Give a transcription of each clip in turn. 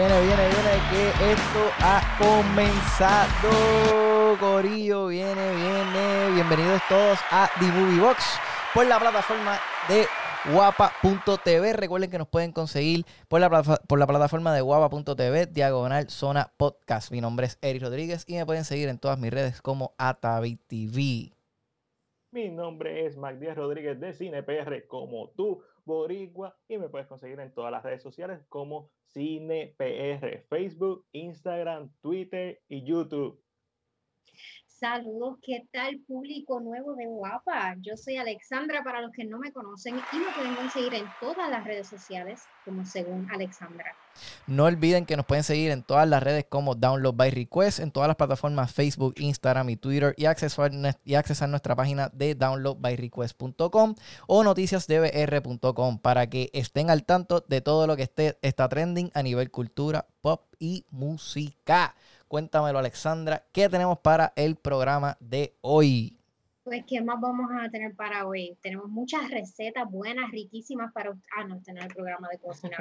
Viene, viene, viene, que esto ha comenzado. Corillo, viene, viene. Bienvenidos todos a The Movie Box por la plataforma de guapa.tv. Recuerden que nos pueden conseguir por la, por la plataforma de guapa.tv, diagonal zona podcast. Mi nombre es Eric Rodríguez y me pueden seguir en todas mis redes como AtaviTV. Mi nombre es Mac Díaz Rodríguez de CinePR, como tú, Boricua, y me puedes conseguir en todas las redes sociales como CinePR, Facebook, Instagram, Twitter y YouTube. Saludos, ¿qué tal público nuevo de Guapa? Yo soy Alexandra para los que no me conocen y me pueden conseguir en todas las redes sociales como según Alexandra. No olviden que nos pueden seguir en todas las redes como Download by Request, en todas las plataformas Facebook, Instagram y Twitter y accesar, y accesar nuestra página de downloadbyrequest.com o noticiasdbr.com para que estén al tanto de todo lo que esté, está trending a nivel cultura, pop y música. Cuéntamelo, Alexandra, ¿qué tenemos para el programa de hoy? Pues, ¿qué más vamos a tener para hoy? Tenemos muchas recetas buenas, riquísimas para... Ah, no, este no es el programa de cocina,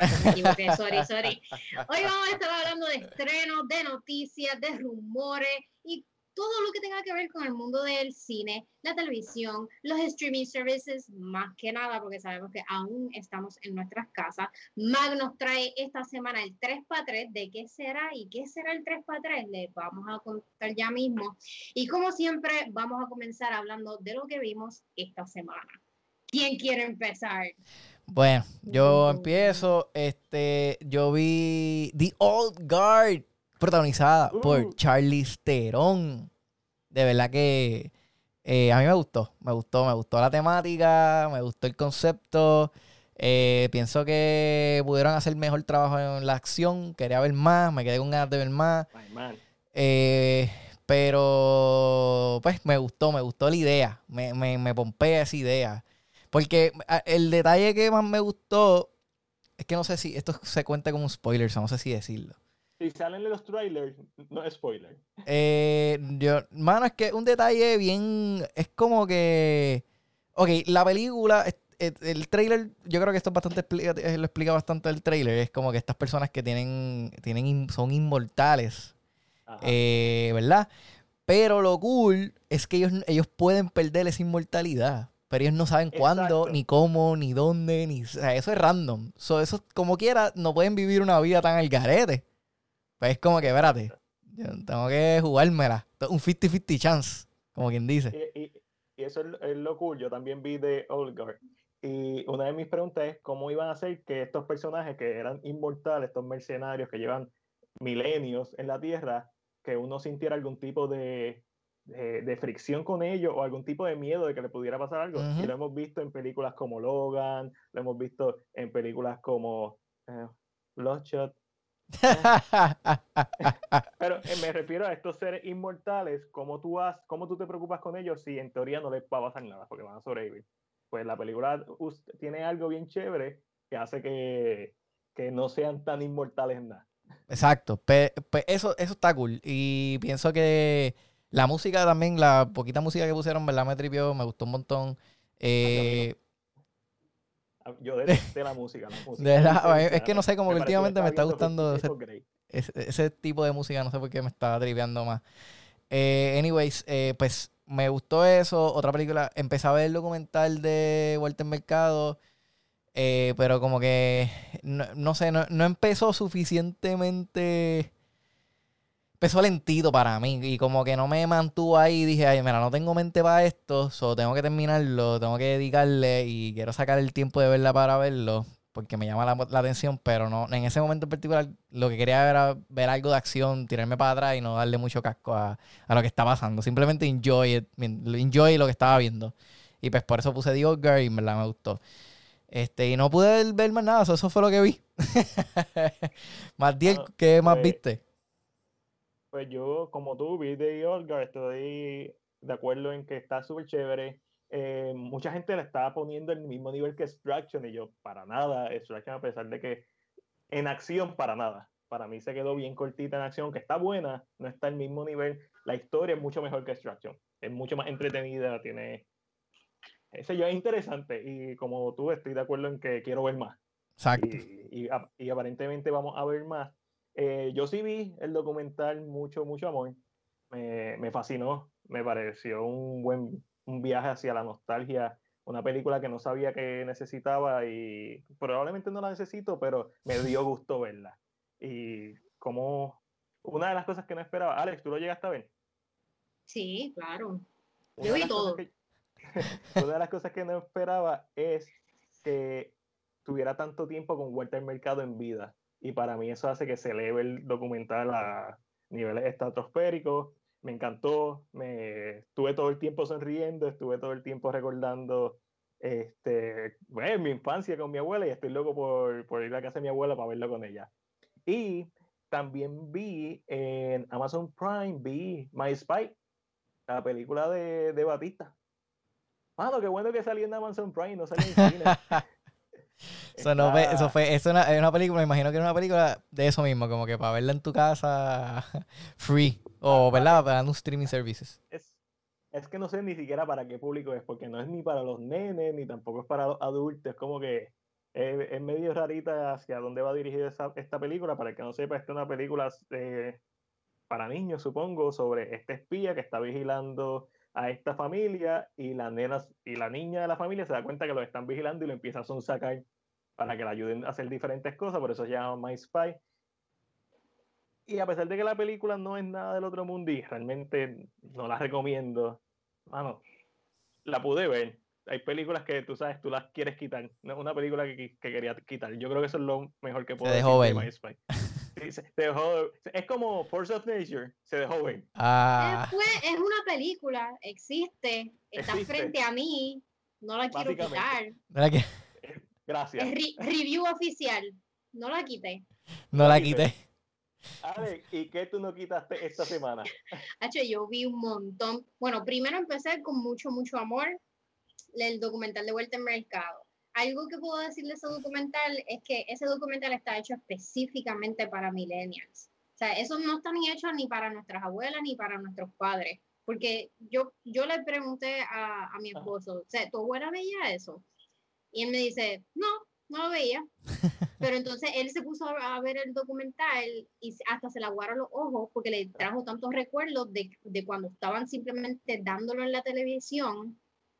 sorry, sorry. Hoy vamos a estar hablando de estrenos, de noticias, de rumores y todo lo que tenga que ver con el mundo del cine, la televisión, los streaming services, más que nada, porque sabemos que aún estamos en nuestras casas. Mag nos trae esta semana el 3x3 de qué será y qué será el 3x3. Les vamos a contar ya mismo. Y como siempre, vamos a comenzar hablando de lo que vimos esta semana. ¿Quién quiere empezar? Bueno, yo empiezo. Este, yo vi The Old Guard protagonizada por uh. Charlize Theron. De verdad que eh, a mí me gustó, me gustó, me gustó la temática, me gustó el concepto. Eh, pienso que pudieron hacer mejor trabajo en la acción. Quería ver más, me quedé con ganas de ver más. Eh, pero, pues, me gustó, me gustó la idea. Me, me, me pompea esa idea. Porque el detalle que más me gustó es que no sé si esto se cuenta como un spoiler, no sé si decirlo. Si salen los trailers, no es spoiler. Eh, yo, mano, es que un detalle bien. Es como que. Ok, la película. El trailer, yo creo que esto es bastante eh, lo explica bastante el trailer. Es como que estas personas que tienen, tienen son inmortales. Eh, ¿Verdad? Pero lo cool es que ellos, ellos pueden perder esa inmortalidad. Pero ellos no saben cuándo, ni cómo, ni dónde, ni. O sea, eso es random. So, eso, como quiera, no pueden vivir una vida tan al garete. Pues es como que, espérate, tengo que jugármela. Un 50-50 chance, como quien dice. Y, eso es, lo cool. Yo también vi de Old Guard. Y una de mis preguntas es cómo iban a hacer que estos personajes que eran inmortales, estos mercenarios que llevan milenios en la Tierra, que uno sintiera algún tipo de, de, fricción con ellos o algún tipo de miedo de que le pudiera pasar algo. Y lo hemos visto en películas como Logan, lo hemos visto en películas como eh, Bloodshot, Pero eh, me refiero a estos seres inmortales, ¿cómo tú, has, ¿cómo tú te preocupas con ellos si en teoría no les va a pasar nada porque van a sobrevivir? Pues la película tiene algo bien chévere que hace que, que no sean tan inmortales en nada. Exacto, eso, eso está cool. Y pienso que la música también, la poquita música que pusieron, ¿verdad? Me tripió, me gustó un montón. Eh, yo detesté la música. es que no sé, como que últimamente me está gustando ese, tipo de música, no sé por qué me está tripeando más. Eh, anyways, eh, pues me gustó eso. Otra película, empecé a ver el documental de Walter Mercado, eh, pero como que, no, no sé, no, no empezó suficientemente empezó lentito para mí y como que no me mantuvo ahí. Dije, ay, mira, no tengo mente para esto, so tengo que terminarlo, tengo que dedicarle y quiero sacar el tiempo de verla para verlo porque me llama la, atención, pero no en ese momento en particular lo que quería era ver algo de acción, tirarme para atrás y no darle mucho casco a, lo que está pasando. Simplemente enjoy it, enjoy lo que estaba viendo. Y pues por eso puse The Old Girl y en verdad me gustó. Este, y no pude ver más nada, eso fue lo que vi. más ah, ¿qué más pues, viste? Pues yo, como tú, vi de Olga, estoy de acuerdo en que está súper chévere. Eh, mucha gente le estaba poniendo el mismo nivel que Extraction y yo, para nada, Extraction a pesar de que en acción, para nada. Para mí se quedó bien cortita en acción, que está buena, no está al mismo nivel. La historia es mucho mejor que Extraction, es mucho más entretenida, tiene... Ese yo es interesante y como tú estoy de acuerdo en que quiero ver más. Exacto. y aparentemente vamos a ver más Eh, yo sí vi el documental Mucho, Mucho Amor. Me, me fascinó. Me pareció un buen un viaje hacia la nostalgia. Una película que no sabía que necesitaba y probablemente no la necesito, pero me dio gusto verla. Y como una de las cosas que no esperaba. Alex, ¿tú lo llegaste a ver? Sí, claro. Yo vi todo. una de las cosas que no esperaba es que tuviera tanto tiempo con Walter Mercado en vida. Y para mí eso hace que se eleve el documental a niveles estratosféricos. Me encantó, me estuve todo el tiempo sonriendo, estuve todo el tiempo recordando este, bueno, mi infancia con mi abuela y estoy loco por, por ir a casa de mi abuela para verlo con ella. Y también vi en Amazon Prime, vi My Spy, la película de, de Batista. Mano, qué bueno que salió en Amazon Prime, no salió en cine. Eso, no eso fue, es una, una, película, me imagino que era una película de eso mismo, como que para verla en tu casa free, o ¿verdad? Para un streaming services. Es, es, que no sé ni siquiera para qué público es, porque no es ni para los nenes, ni tampoco es para los adultos, es como que es, medio rarita hacia dónde va dirigida esta película, para el que no sepa, esta es una película eh, para niños, supongo, sobre este espía que está vigilando a esta familia y la nena y la niña de la familia se da cuenta que lo están vigilando y lo empiezan a sonsacar para que la ayuden a hacer diferentes cosas, por eso se llama My Spy. Y a pesar de que la película no es nada del otro mundo y realmente no la recomiendo, mano, la pude ver. Hay películas que tú sabes, tú las quieres quitar. No es una película que, que, quería quitar. Yo creo que eso es lo mejor que puedo decir de My Spy. es como Force of Nature, se dejó ver. Ah. es una película, existe, está frente a mí, no la quiero quitar. Gracias. review oficial, no la quité. No la quité. ¿y qué tú no quitaste esta semana? H, yo vi un montón. Bueno, primero empecé con mucho, mucho amor, el documental de Vuelta en Mercado algo que puedo decir de ese documental es que ese documental está hecho específicamente para millennials. O sea, eso no está ni hecho ni para nuestras abuelas ni para nuestros padres. Porque yo, yo le pregunté a, a mi esposo, o sea, ¿tu abuela veía eso? Y él me dice, no, no lo veía. Pero entonces él se puso a ver el documental y hasta se le aguaron los ojos porque le trajo tantos recuerdos de, de cuando estaban simplemente dándolo en la televisión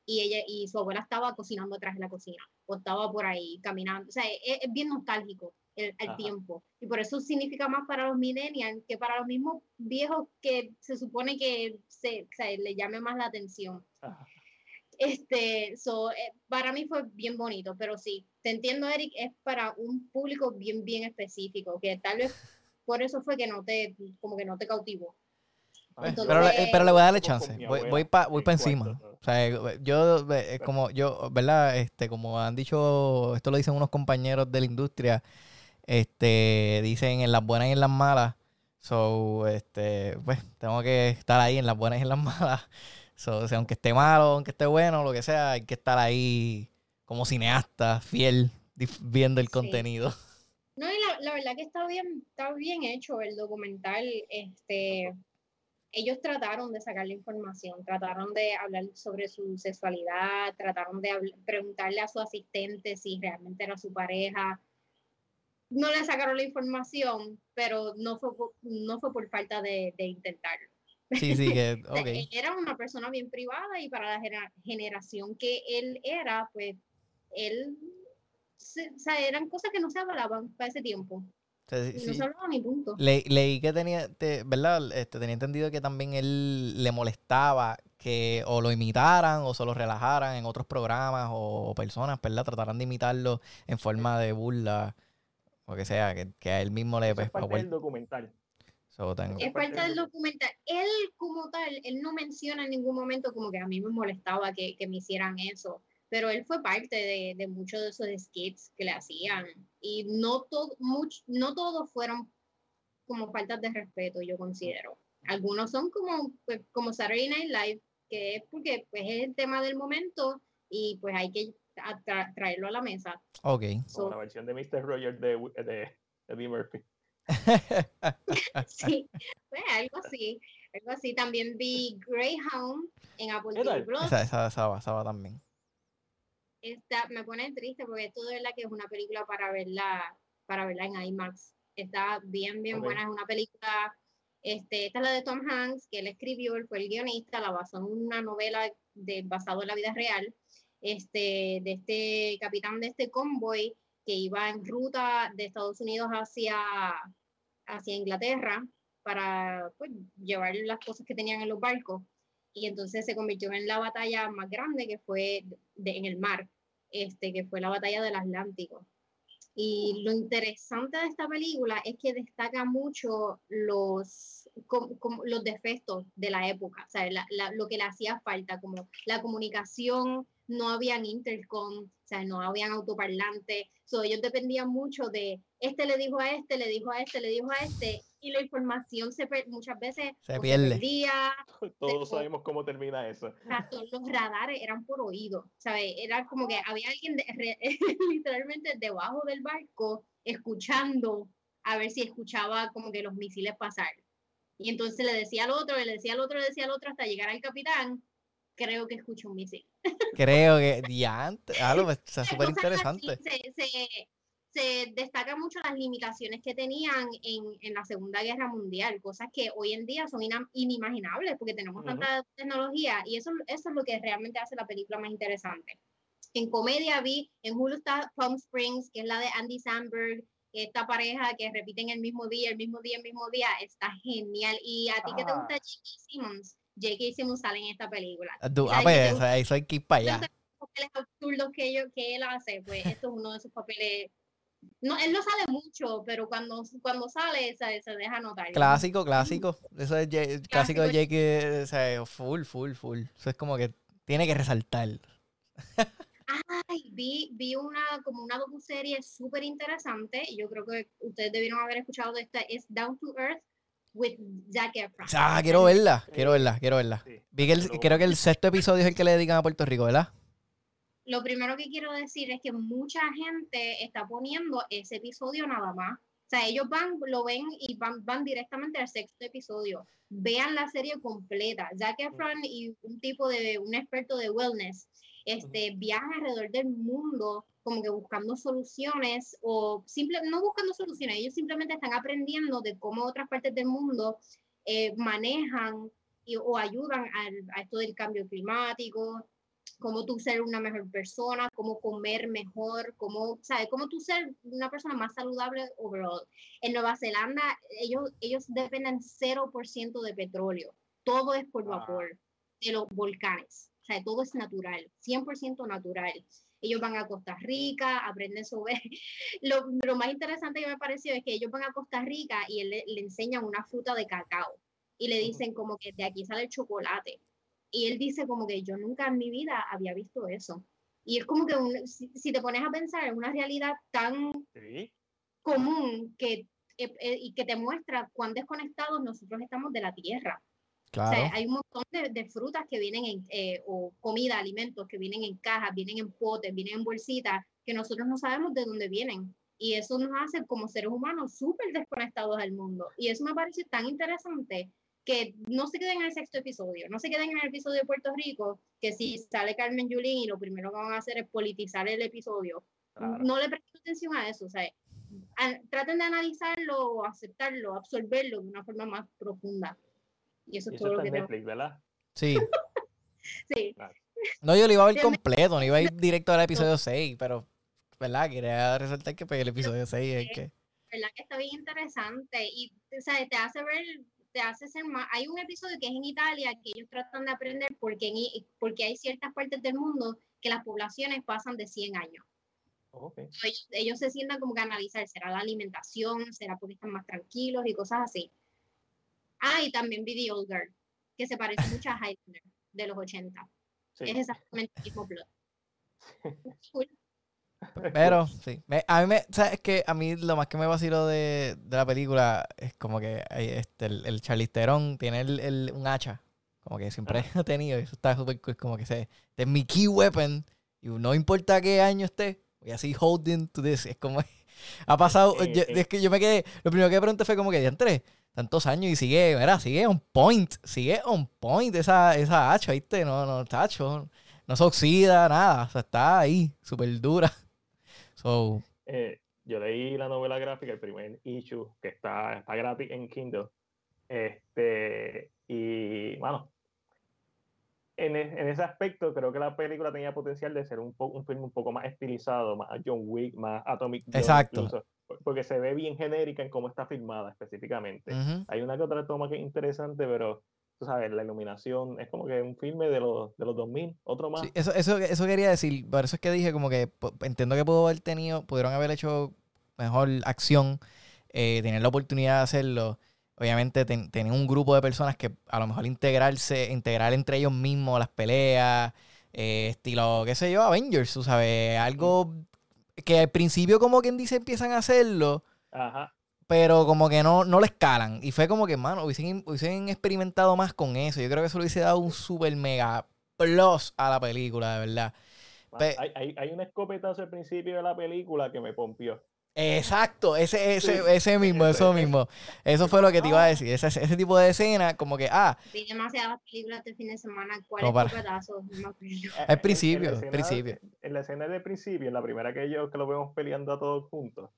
y ella y su abuela estaba cocinando atrás de la cocina o estaba por ahí caminando. O sea, es, bien nostálgico el, tiempo. Y por eso significa más para los millennials que para los mismos viejos que se supone que se, o sea, le llame más la atención. Este, so, eh, para mí fue bien bonito, pero sí, te entiendo, Eric, es para un público bien, bien específico, que tal vez por eso fue que no te, como que no te cautivó pero, le, pero, le voy a darle chance. Voy, voy para voy pa encima. O sea, yo, como yo, ¿verdad? Este, como han dicho, esto lo dicen unos compañeros de la industria, este, dicen en las buenas y en las malas. So, este, pues, tengo que estar ahí en las buenas y en las malas. So, o sea, aunque esté malo, aunque esté bueno, lo que sea, hay que estar ahí como cineasta, fiel, viendo el contenido. No, y la, la, verdad que está bien, está bien hecho el documental. Este, ellos trataron de sacar la información, trataron de hablar sobre su sexualidad, trataron de preguntarle a su asistente si realmente era su pareja. No le sacaron la información, pero no fue, no fue por falta de, intentarlo. Sí, sí, que, Era una persona bien privada y para la generación que él era, pues él, o sea, eran cosas que no se hablaban para ese tiempo punto. leí que tenía, ¿verdad? Este, tenía entendido que también él le molestaba que o lo imitaran o se lo relajaran en otros programas o personas, ¿verdad? Trataran de imitarlo en forma de burla o que sea, que, que a él mismo le... Pues, es parte del documental. Es parte del documental. Él como tal, él no menciona en ningún momento como que a mí me molestaba que, que me hicieran eso pero él fue parte de, de muchos de esos skits que le hacían y no, todo, no todos fueron como faltas de respeto, yo considero. Algunos son como, pues, como Saturday Night Live, que es porque pues, es el tema del momento y pues hay que traerlo a la mesa. Ok. como la versión de Mr. Rogers de, de, Eddie Murphy. sí, pues algo así. Algo así. También vi Greyhound en Apple TV Plus. Esa, esa, esa, esa también me pone triste porque esto de verdad que es una película para verla, para verla en IMAX Está bien, bien buena. Es una película, este, esta es la de Tom Hanks, que él escribió, él fue el guionista, la basó en una novela de, basado en la vida real, este, de este capitán de este convoy que iba en ruta de Estados Unidos hacia, hacia Inglaterra para pues, llevar las cosas que tenían en los barcos. Y entonces se convirtió en la batalla más grande que fue en el mar, este, que fue la batalla del Atlántico. Y lo interesante de esta película es que destaca mucho los, los defectos de la época, o sea, lo que le hacía falta, como la comunicación, no habían intercom, o sea, no habían autoparlantes, so, ellos dependían mucho de este le dijo a este, le dijo a este, le dijo a este, y la información se muchas veces se pierde. Perdía, Todos sabemos cómo termina eso. Los radares eran por oído, ¿sabes? Era como que había alguien literalmente debajo del barco escuchando a ver si escuchaba como que los misiles pasar. Y entonces le decía al otro, le decía al otro, le decía al otro hasta llegar al capitán, creo que escucho un misil. Creo que, diante, algo, está súper interesante. Se, se, destaca mucho las limitaciones que tenían en, en, la Segunda Guerra Mundial, cosas que hoy en día son inimaginables porque tenemos tanta tecnología y eso, eso es lo que realmente hace la película más interesante. En comedia vi, en Hulu está Palm Springs, que es la de Andy Samberg, esta pareja que repiten el mismo día, el mismo día, el mismo día, está genial. Y a ti que te gusta J.K. Simmons, J.K. Simmons sale en esta película. Ah, ah pues ahí soy que para allá. Los papeles absurdos que, que él hace, pues esto es uno de esos papeles no, él no sale mucho, pero cuando, cuando sale se, se deja notar. Clásico, clásico. Eso es clásico, de Jake, o sea, full, full, full. Eso es como que tiene que resaltar. Ay, vi, vi una como una docu-serie súper interesante. Yo creo que ustedes debieron haber escuchado de esta. Es Down to Earth with Zac Efron. Ah, quiero verla, quiero verla, quiero verla. Vi que el, creo que el sexto episodio es el que le dedican a Puerto Rico, ¿verdad? Lo primero que quiero decir es que mucha gente está poniendo ese episodio nada más. O sea, ellos van, lo ven y van, van directamente al sexto episodio. Vean la serie completa. Zac Efron y un tipo de, un experto de wellness, este, viajan alrededor del mundo como que buscando soluciones o simple, no buscando soluciones, ellos simplemente están aprendiendo de cómo otras partes del mundo eh, manejan o ayudan a esto del cambio climático, cómo tú ser una mejor persona, cómo comer mejor, cómo, ¿sabes? Cómo tú ser una persona más saludable overall. En Nueva Zelanda, ellos, ellos dependen 0% de petróleo. Todo es por vapor de los volcanes. O sea, todo es natural, 100% natural. Ellos van a Costa Rica, aprenden sobre... Lo, lo, más interesante que me pareció es que ellos van a Costa Rica y le, le enseñan una fruta de cacao y le dicen como que de aquí sale el chocolate y él dice como que yo nunca en mi vida había visto eso. Y es como que si, te pones a pensar en una realidad tan común que, eh, eh, y que te muestra cuán desconectados nosotros estamos de la tierra. Claro. O sea, hay un montón de, frutas que vienen en, eh, o comida, alimentos que vienen en cajas, vienen en potes, vienen en bolsitas, que nosotros no sabemos de dónde vienen. Y eso nos hace como seres humanos súper desconectados del mundo. Y eso me parece tan interesante que no se queden en el sexto episodio, no se queden en el episodio de Puerto Rico, que si sale Carmen Yulín y lo primero que van a hacer es politizar el episodio, no le presten atención a eso, o sea, traten de analizarlo, aceptarlo, absorberlo de una forma más profunda. Y eso, es todo lo que Netflix, ¿verdad? Sí. sí. No, yo le iba a ver completo, no iba a ir directo al episodio 6, pero, ¿verdad? Quería resaltar que pues, el episodio 6 es que... ¿Verdad que está bien interesante? Y, o sea, te hace ver te hace ser más. Hay un episodio que es en Italia que ellos tratan de aprender porque, porque hay ciertas partes del mundo que las poblaciones pasan de 100 años. Ellos, se sientan como que analizar, ¿será la alimentación? ¿Será porque están más tranquilos y cosas así? Ah, y también vi The Old Girl, que se parece mucho a Highlander de los 80. Es exactamente el mismo plot. Pero, sí. a mí me, ¿sabes que A mí lo más que me vacilo de, de la película es como que este, el, el Charlize tiene el, un hacha. Como que siempre ha tenido. Y eso está súper cool. Como que se, este es mi key weapon. Y no importa qué año esté, voy así holding to this. Es como, ha pasado, es que yo me quedé, lo primero que me pregunté fue como que, entre tantos años y sigue, mira, sigue on point, sigue on point esa, esa hacha, ¿viste? No, no, tacho, no se oxida, nada, o sea, está ahí, súper dura. So, eh, yo leí la novela gráfica, el primer issue, que está, está gratis en Kindle. Este, y bueno, en, en, ese aspecto creo que la película tenía potencial de ser un, un film un poco más estilizado, más John Wick, más Atomic Exacto. porque se ve bien genérica en cómo está filmada específicamente. Hay una que otra toma que es interesante, pero tú sabes, la iluminación es como que un filme de los, de los 2000, otro más. eso, eso, eso quería decir, por eso es que dije como que entiendo que pudo haber tenido, pudieron haber hecho mejor acción, eh, tener la oportunidad de hacerlo. Obviamente tener un grupo de personas que a lo mejor integrarse, integrar entre ellos mismos las peleas, eh, estilo, qué sé yo, Avengers, tú sabes, algo que al principio como quien dice empiezan a hacerlo. Ajá pero como que no, no lo escalan. Y fue como que, mano, hubiesen, hubiesen experimentado más con eso. Yo creo que eso le hubiese dado un super mega plus a la película, de verdad. hay, hay, hay, un escopetazo al principio de la película que me pompió. Exacto, ese, ese, ese mismo, eso mismo. Eso fue lo que te iba a decir. Ese, ese tipo de escena, como que, ah. Vi demasiadas películas este fin de semana. ¿Cuál? No Al principio, al principio. En la escena de principio, en la primera que yo que lo vemos peleando a todos juntos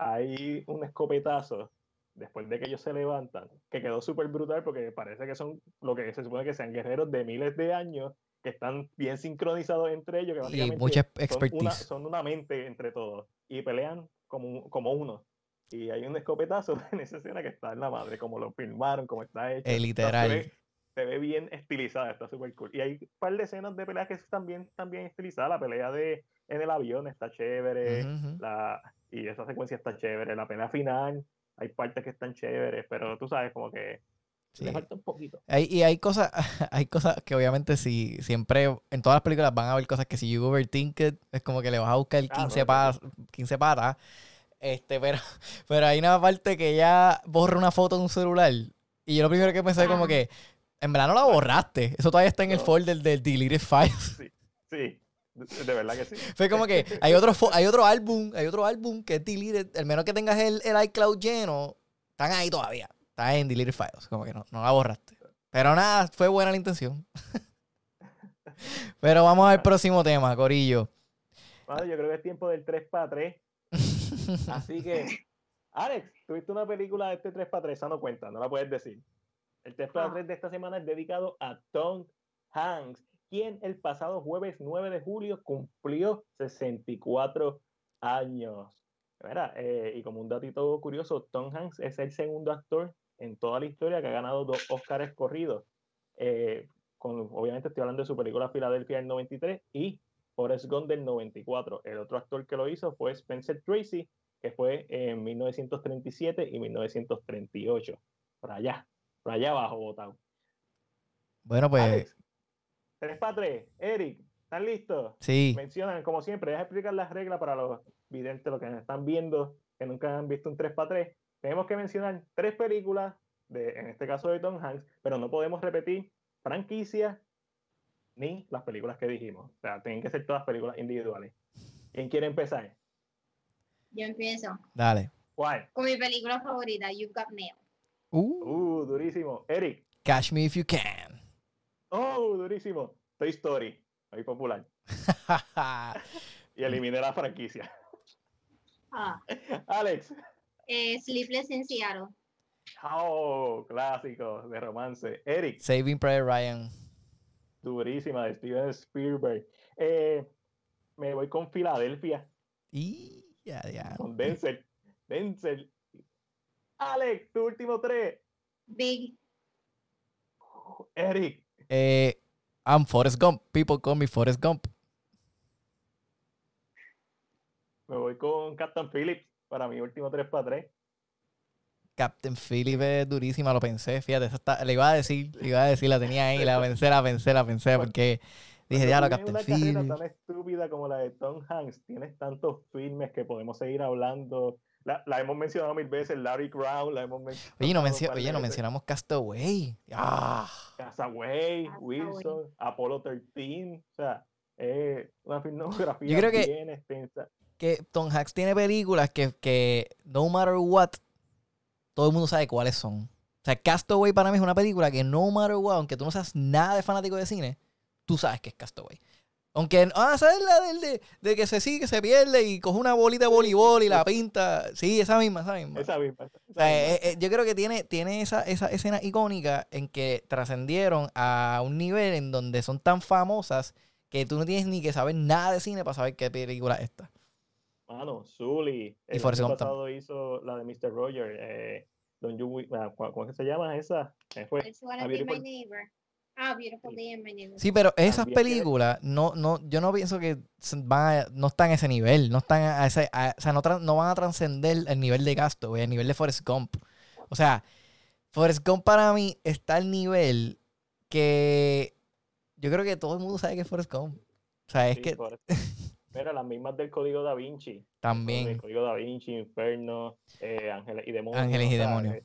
hay un escopetazo después de que ellos se levantan, que quedó súper brutal porque parece que son lo que se supone que sean guerreros de miles de años que están bien sincronizados entre ellos, que básicamente mucha expertise. Son, una, mente entre todos y pelean como, como uno. Y hay un escopetazo en esa escena que está en la madre, como lo filmaron, como está hecho. El literal. se, ve, bien estilizada, está súper cool. Y hay un par de escenas de peleas que están bien, están estilizadas. La pelea de en el avión está chévere. la, y esa secuencia está chévere. La pelea final, hay partes que están chéveres, pero tú sabes, como que le falta un poquito. y hay cosas, hay cosas que obviamente si siempre, en todas las películas van a haber cosas que si you overthink it, es como que le vas a buscar 15, ah, 15 patas. Este, pero, pero hay una parte que ya borra una foto de un celular. Y yo lo primero que pensé como que, en verdad no la borraste. Eso todavía está en el folder del deleted files. Sí, sí. De verdad que sí. Fue como que hay otro, hay otro álbum, hay otro álbum que es deleted, al menos que tengas el, el iCloud lleno, están ahí todavía. Están en deleted files, como que no, no la borraste. Pero nada, fue buena la intención. Pero vamos al próximo tema, Corillo. Bueno, yo creo que es tiempo del 3 para 3. Así que, Alex, tuviste una película de este 3 para 3, esa no cuenta, no la puedes decir. El 3 para 3 de esta semana es dedicado a Tom Hanks quien el pasado jueves 9 de julio cumplió 64 años. Eh, y como un datito curioso, Tom Hanks es el segundo actor en toda la historia que ha ganado dos Oscars corridos. Eh, con, obviamente estoy hablando de su película Filadelfia del 93 y Forrest Gump del 94. El otro actor que lo hizo fue Spencer Tracy, que fue en 1937 y 1938. Por allá, por allá abajo, votado. Bueno, pues... Tres para tres. Eric, ¿están listos? Sí. Mencionan, como siempre, deja explicar las reglas para los videntes, los que nos están viendo, que nunca han visto un 3 para 3. Tenemos que mencionar tres películas, de, en este caso de Tom Hanks, pero no podemos repetir franquicias ni las películas que dijimos. O sea, tienen que ser todas películas individuales. ¿Quién quiere empezar? Yo empiezo. Dale. ¿Cuál? Con mi película favorita, You've Got Mail. Uh. uh, durísimo. Eric. Catch Me If You Can. Oh, durísimo. Toy Story, muy popular. y eliminé la franquicia. Ah. Alex. Eh, Sleepless in Seattle. Oh, clásico de romance. Eric. Saving Private Ryan. Durísima de Steven Spielberg. Eh, me voy con Filadelfia. Y ya, ya. Con Denzel. Denzel. Alex, tu último tres. Big. Eric. Eh, I'm Forrest Gump. People call me Forrest Gump. Me voy con Captain Phillips para mi último 3 para 3. Captain Phillips es durísima, lo pensé, fíjate, le iba a decir, le iba a decir, la tenía ahí, la pensé, la pensé, la pensé, porque dije, ya lo Captain Phillips. Una tan estúpida como la de Tom Hanks, tienes tantos filmes que podemos seguir hablando, la, la, hemos mencionado mil veces, Larry Crown, la hemos mencionado. Oye, no, mencio oye, no mencionamos Castaway. ¡Ah! Castaway, Wilson, Apollo 13. O sea, es una filmografía Yo creo que, bien extensa. Que Tom Hanks tiene películas que, que, no matter what, todo el mundo sabe cuáles son. O sea, Castaway para mí es una película que no matter what, aunque tú no seas nada de fanático de cine, tú sabes que es Castaway. Aunque, ah, ¿sabes la del de, de, que se sigue, se pierde y coge una bolita de voleibol y la pinta? Sí, esa misma, esa misma. Esa misma. Eh, eh, yo creo que tiene, tiene esa, esa escena icónica en que trascendieron a un nivel en donde son tan famosas que tú no tienes ni que saber nada de cine para saber qué película es esta. Mano, Zully. El y año pasado hizo la de Mr. Roger. Eh, Don ah, ¿Cómo es que se llama esa? Fue, Ah, Beautiful Day My Sí, pero esas películas, no, no, yo no pienso que van no están a ese nivel, no están a ese, o sea, no, no, van a trascender el nivel de gasto, el nivel de Forrest Gump. O sea, Forrest Gump para mí está al nivel que yo creo que todo el mundo sabe que es Forrest Gump. O sea, es que... Mira, las mismas del Código Da Vinci. También. El Código Da Vinci, Inferno, eh, Ángeles y Demonios. Ángeles y Demonios.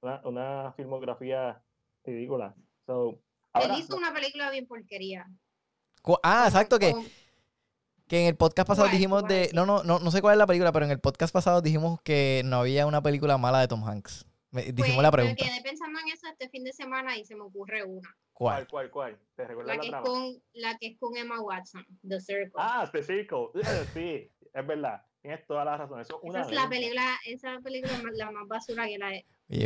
Una, una filmografía ridícula. So, él hizo una película bien porquería. Ah, exacto, que, que en el podcast pasado dijimos de... No, no, no, no sé cuál es la película, pero en el podcast pasado dijimos que no había una película mala de Tom Hanks. dijimos pues, la pregunta. Me quedé pensando en eso este fin de semana y se me ocurre una. ¿Cuál? ¿Cuál, cuál? ¿Te recuerdas la, la, que es con, la que es con Emma Watson, The Circle. Ah, The Circle. Sí, es verdad. Tienes toda la razón. Eso esa es la película, esa película la más basura que la,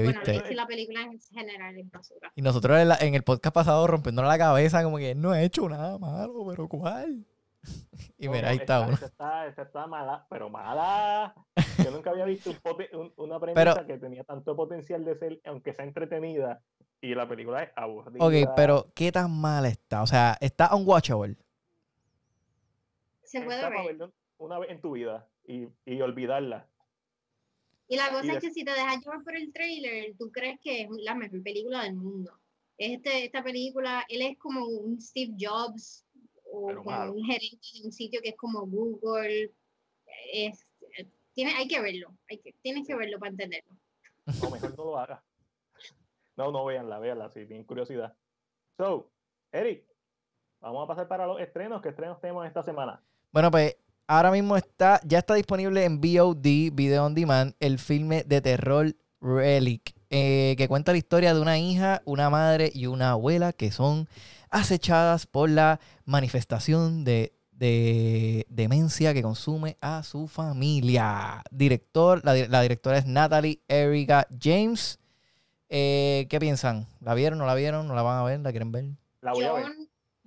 bueno, la película en general es basura. Y nosotros en, el podcast pasado rompiéndonos la cabeza, como que no he hecho nada malo, pero ¿cuál? y mira, ahí está, uno. Esta está, mala, pero mala. Yo nunca había visto una premisa que tenía tanto potencial de ser, aunque sea entretenida, y la película es aburrida. Ok, pero ¿qué tan mala está? O sea, ¿está unwatchable? Se puede ver. Una vez en tu vida y, y olvidarla. Y la cosa es que si te dejas llevar por el trailer, tú crees que es la mejor película del mundo. Este, esta película, él es como un Steve Jobs o como un gerente de un sitio que es como Google. Es, tiene, hay que verlo, hay que, tienes que verlo para entenderlo. No, mejor no lo hagas. No, no, véanla, véanla, sí, tienen curiosidad. So, Eric, vamos a pasar para los estrenos. ¿Qué estrenos tenemos esta semana? Bueno, pues ahora mismo está, ya está disponible en VOD, Video On Demand, el filme de terror Relic, eh, que cuenta la historia de una hija, una madre y una abuela que son acechadas por la manifestación de, demencia que consume a su familia. Director, la, directora es Natalie Erika James. Eh, ¿Qué piensan? ¿La vieron? ¿No la vieron? ¿No la van a ver? ¿La quieren ver? La voy yo, a ver.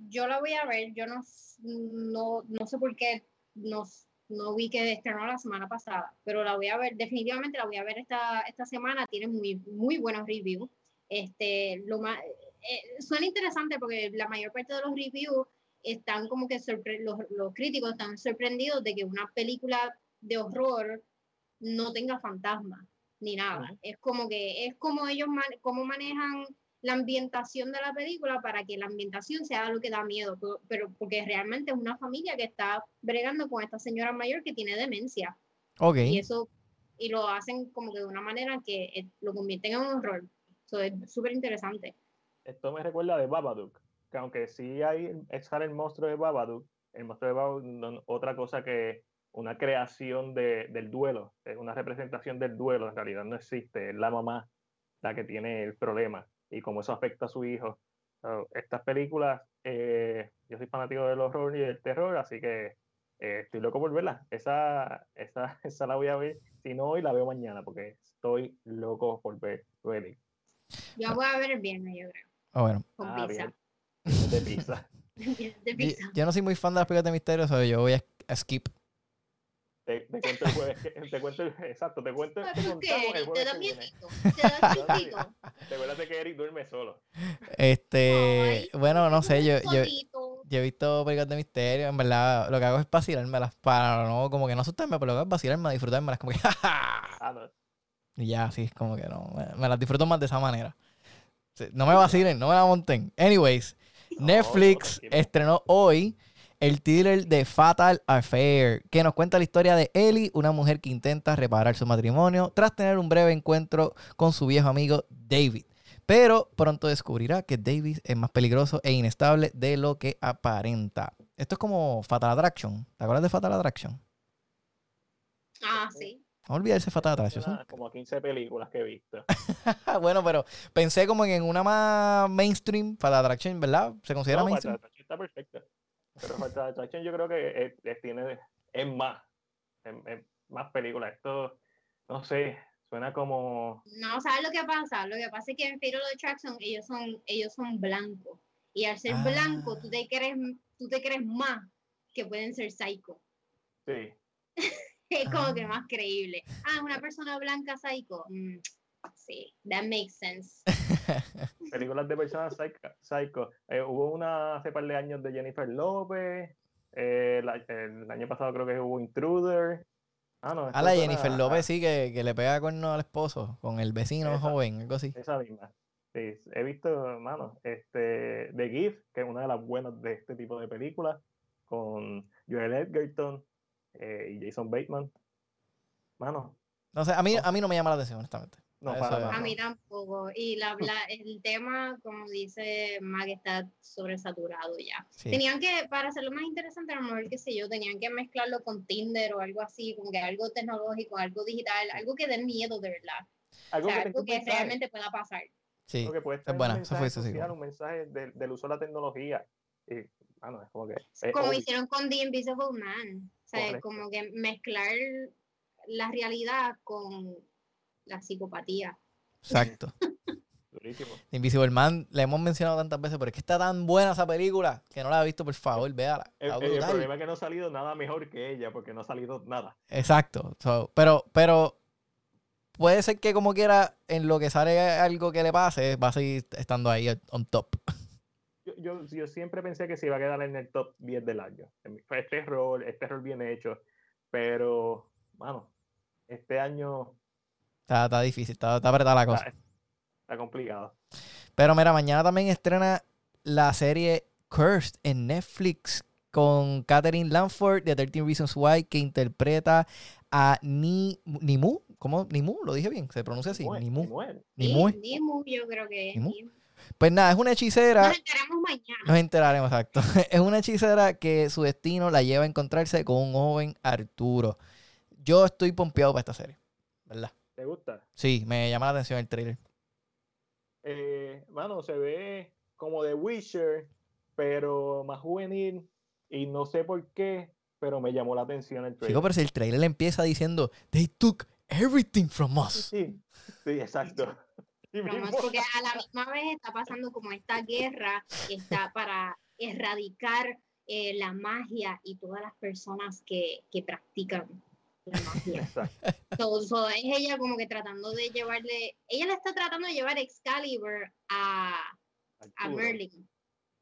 Yo la voy a ver. Yo no, no, no sé por qué no, no vi que estrenó la semana pasada, pero la voy a ver, definitivamente la voy a ver esta, esta semana, tiene muy, muy buenos reviews. Este, lo más, eh, suena interesante porque la mayor parte de los reviews están como que los, los, críticos están sorprendidos de que una película de horror no tenga fantasmas ni nada. Es como que es como ellos man, cómo manejan la ambientación de la película para que la ambientación sea lo que da miedo, pero porque realmente es una familia que está bregando con esta señora mayor que tiene demencia. Okay. Y eso, y lo hacen como que de una manera que eh, lo convierten en un horror. Eso es súper interesante. Esto me recuerda de Babadook, que aunque sí hay, estar el monstruo de Babadook, el monstruo de Babadook no, otra cosa que una creación de, del duelo, es una representación del duelo, en realidad no existe, es la mamá la que tiene el problema y cómo eso afecta a su hijo. estas películas, eh, yo soy fanático del horror y del terror, así que eh, estoy loco por verla. Esa, esa, esa la voy a ver, si no hoy la veo mañana, porque estoy loco por ver Ready. Yo voy a ver el viernes, yo creo. Ah, bueno. Con ah, pizza. De pizza. de pizza. Yo, no soy muy fan de las películas de misterio, so yo voy a skip te, te, cuento el jueves, te cuento el, exacto, te cuento te el jueves ¿Te Te acuerdas que Eric duerme solo. Este, bueno, no sé, yo, yo, yo, he visto películas de misterio, en verdad, lo que hago es vacilármelas para no, como que no asustarme, pero lo que hago es vacilarme, disfrutármelas, como que, ah, no. Y ya, así es como que no, me, las disfruto más de esa manera. No me vacilen, no me la monten. Anyways, Netflix estrenó hoy el thriller de Fatal Affair, que nos cuenta la historia de Ellie, una mujer que intenta reparar su matrimonio tras tener un breve encuentro con su viejo amigo David. Pero pronto descubrirá que David es más peligroso e inestable de lo que aparenta. Esto es como Fatal Attraction. ¿Te acuerdas de Fatal Attraction? Ah, sí. No olvidarse Fatal Attraction. Como 15 películas que he visto. bueno, pero pensé como en una más mainstream, Fatal Attraction, ¿verdad? ¿Se considera mainstream? Fatal Attraction está perfecta. Pero Fatal Attraction yo creo que es, tiene, es más, es, más película. Esto, no sé, suena como... No, ¿sabes lo que pasa? Lo que pasa es que en Fatal Attraction ellos son, ellos son blancos. Y al ser blanco, tú te, crees, tú te crees más que pueden ser psycho. Sí. es como que ah. más creíble. Ah, una persona blanca psycho. Mm, sí, that makes sense. Películas de personas psycho. Eh, hubo una hace par de años de Jennifer López. Eh, el año pasado creo que hubo Intruder. Ah, no. Ah, la Jennifer López sí, que, que, le pega con al esposo, con el vecino joven, algo así. Esa misma. Sí, he visto, hermano, este, The Gift, que es una de las buenas de este tipo de películas, con Joel Edgerton eh, y Jason Bateman. Mano. No sé, a mí, a mí no me llama la atención, honestamente. No, para A mí tampoco. Y la, el tema, como dice Mag, está sobresaturado ya. Tenían que, para hacerlo más interesante, a lo mejor, qué sé yo, tenían que mezclarlo con Tinder o algo así, como que algo tecnológico, algo digital, algo que dé miedo de verdad. Algo, que, algo que realmente pueda pasar. Sí, Porque puede es buena, eso fue eso, sí. Un mensaje del uso de la tecnología. Y, bueno, es como que... como hicieron con The Invisible Man. O sea, como que mezclar la realidad con la psicopatía. Exacto. Invisible Man, la hemos mencionado tantas veces, pero es que está tan buena esa película que no la ha visto, por favor, véala. El, el, problema es que no ha salido nada mejor que ella, porque no ha salido nada. Exacto. pero, pero puede ser que como quiera, en lo que sale algo que le pase, va a seguir estando ahí on top. Yo, yo, siempre pensé que se iba a quedar en el top 10 del año. Este rol, este rol bien hecho. Pero, bueno, este año Está, difícil, está, apretada la cosa. Está, complicado. Pero mira, mañana también estrena la serie Cursed en Netflix con Catherine Lanford de 13 Reasons Why que interpreta a Ni, Nimu. ¿Cómo? Nimu, lo dije bien, se pronuncia así. Nimu. Nimu. Nimu, yo creo que es. Pues nada, es una hechicera. Nos enteraremos mañana. Nos enteraremos, exacto. es una hechicera que su destino la lleva a encontrarse con un joven Arturo. Yo estoy pompeado para esta serie, ¿verdad? ¿Te gusta? Sí, me llama la atención el trailer. Eh, mano, se ve como The Witcher, pero más juvenil. Y no sé por qué, pero me llamó la atención el trailer. Chico, pero si el trailer empieza diciendo, They took everything from us. Sí, sí, exacto. porque a la misma vez está pasando como esta guerra que está para erradicar eh, la magia y todas las personas que, que practican la magia. so, es ella como que tratando de llevarle, ella le está tratando de llevar Excalibur a, a Merlin.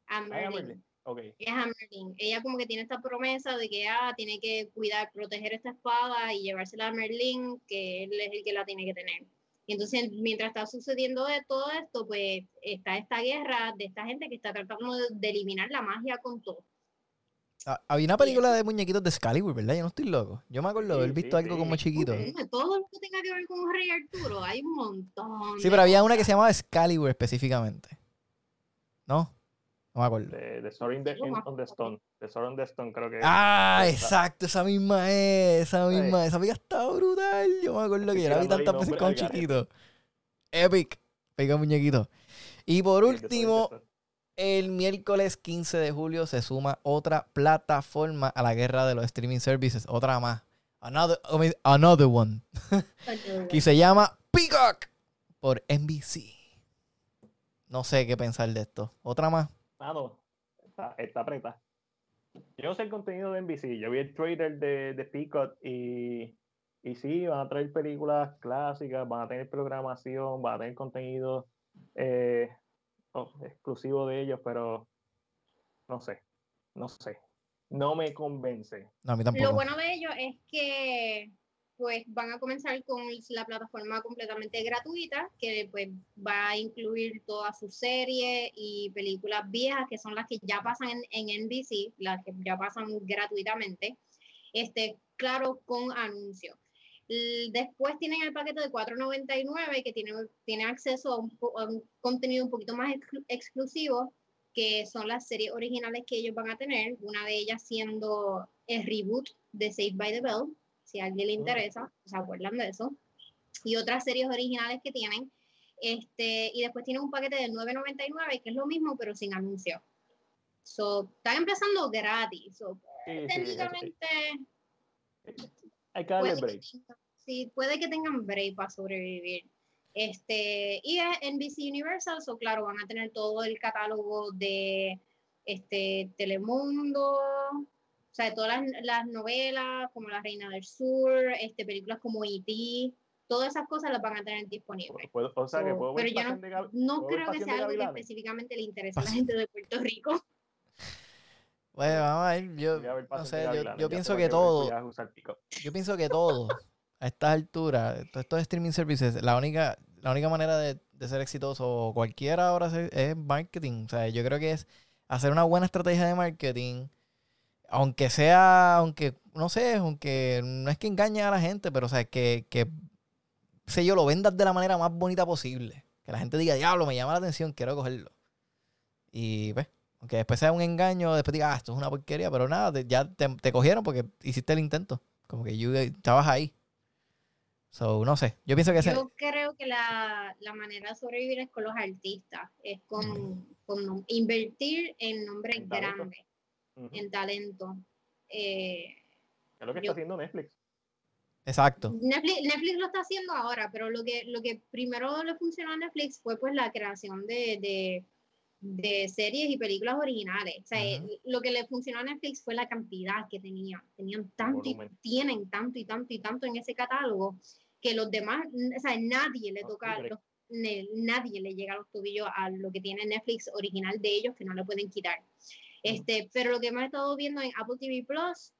A Merlin. Okay. Es a Merlin. Ella como que tiene esta promesa de que ah, tiene que cuidar, proteger esta espada y llevársela a Merlin, que él es el que la tiene que tener. Y entonces, mientras está sucediendo de todo esto, pues está esta guerra de esta gente que está tratando de eliminar la magia con todo. Ah, había una película de muñequitos de Excalibur, ¿verdad? Yo no estoy loco. Yo me acuerdo de haber visto algo como chiquito. Todo lo que tenga que ver con Rey Arturo, hay un montón. Sí, pero había una que se llamaba Excalibur específicamente. ¿No? No me acuerdo. De, de Sword on the Stone. De Sword on the Stone, creo que. Ah, exacto, esa misma es. Esa misma es. Esa película estaba brutal. Yo me acuerdo que yo la vi tantas veces con chiquito. Epic. Pega muñequito. Y por último, el miércoles 15 de julio se suma otra plataforma a la guerra de los streaming services, otra más. Another, another one. que se llama Peacock por NBC. No sé qué pensar de esto. Otra más. Ah, no. Está, está preta. Yo no sé el contenido de NBC. Yo vi el trailer de, de Peacock y, y sí, van a traer películas clásicas, van a tener programación, van a tener contenido. Eh, exclusivo de ellos, pero no sé, no sé, no me convence. Lo bueno de ellos es que pues van a comenzar con la plataforma completamente gratuita, que pues va a incluir todas sus series y películas viejas, que son las que ya pasan en, en NBC, las que ya pasan gratuitamente, este, claro, con anuncios. Después tienen el paquete de 4.99 que tiene, tiene acceso a un, contenido un poquito más exclusivo, que son las series originales que ellos van a tener, una de ellas siendo el reboot de Saved by the Bell, si a alguien le interesa, se acuerdan de eso, y otras series originales que tienen. Este, y después tienen un paquete de 9.99 que es lo mismo pero sin anuncio. So, están empezando gratis. So, técnicamente. Hay que darle break. sí, puede que tengan break para sobrevivir. Este, y es NBC Universal, so claro, van a tener todo el catálogo de este Telemundo, o sea, todas las, novelas como La Reina del Sur, este, películas como E.T., todas esas cosas las van a tener disponibles. o sea, que puedo pero yo no, no creo que sea algo que específicamente le interese a la gente de Puerto Rico. Bueno, vamos a ver, yo, no sé, yo, pienso que todo, yo pienso que todo, a estas alturas, todos estos streaming services, la única, la única manera de, ser exitoso, cualquiera ahora es marketing. O sea, yo creo que es hacer una buena estrategia de marketing, aunque sea, aunque, no sé, aunque no es que engañe a la gente, pero o sea, que, que sé yo, lo vendas de la manera más bonita posible. Que la gente diga, diablo, me llama la atención, quiero cogerlo. Y pues, aunque después sea un engaño, después diga, ah, esto es una porquería, pero nada, ya te, cogieron porque hiciste el intento. Como que yo, estabas ahí. So, no sé. Yo pienso que Yo creo que la, manera de sobrevivir es con los artistas, es con, invertir en nombres grandes, en talento. Eh, es lo que está haciendo Netflix. Exacto. Netflix, Netflix, lo está haciendo ahora, pero lo que, lo que primero le funcionó a Netflix fue pues la creación de de series y películas originales. O sea, lo que le funcionó a Netflix fue la cantidad que tenían. Tenían tanto y tienen tanto y tanto y tanto en ese catálogo que los demás, o sea, nadie le toca, nadie le llega a los tobillos a lo que tiene Netflix original de ellos que no le pueden quitar. Este, pero lo que hemos estado viendo en Apple TV Plus,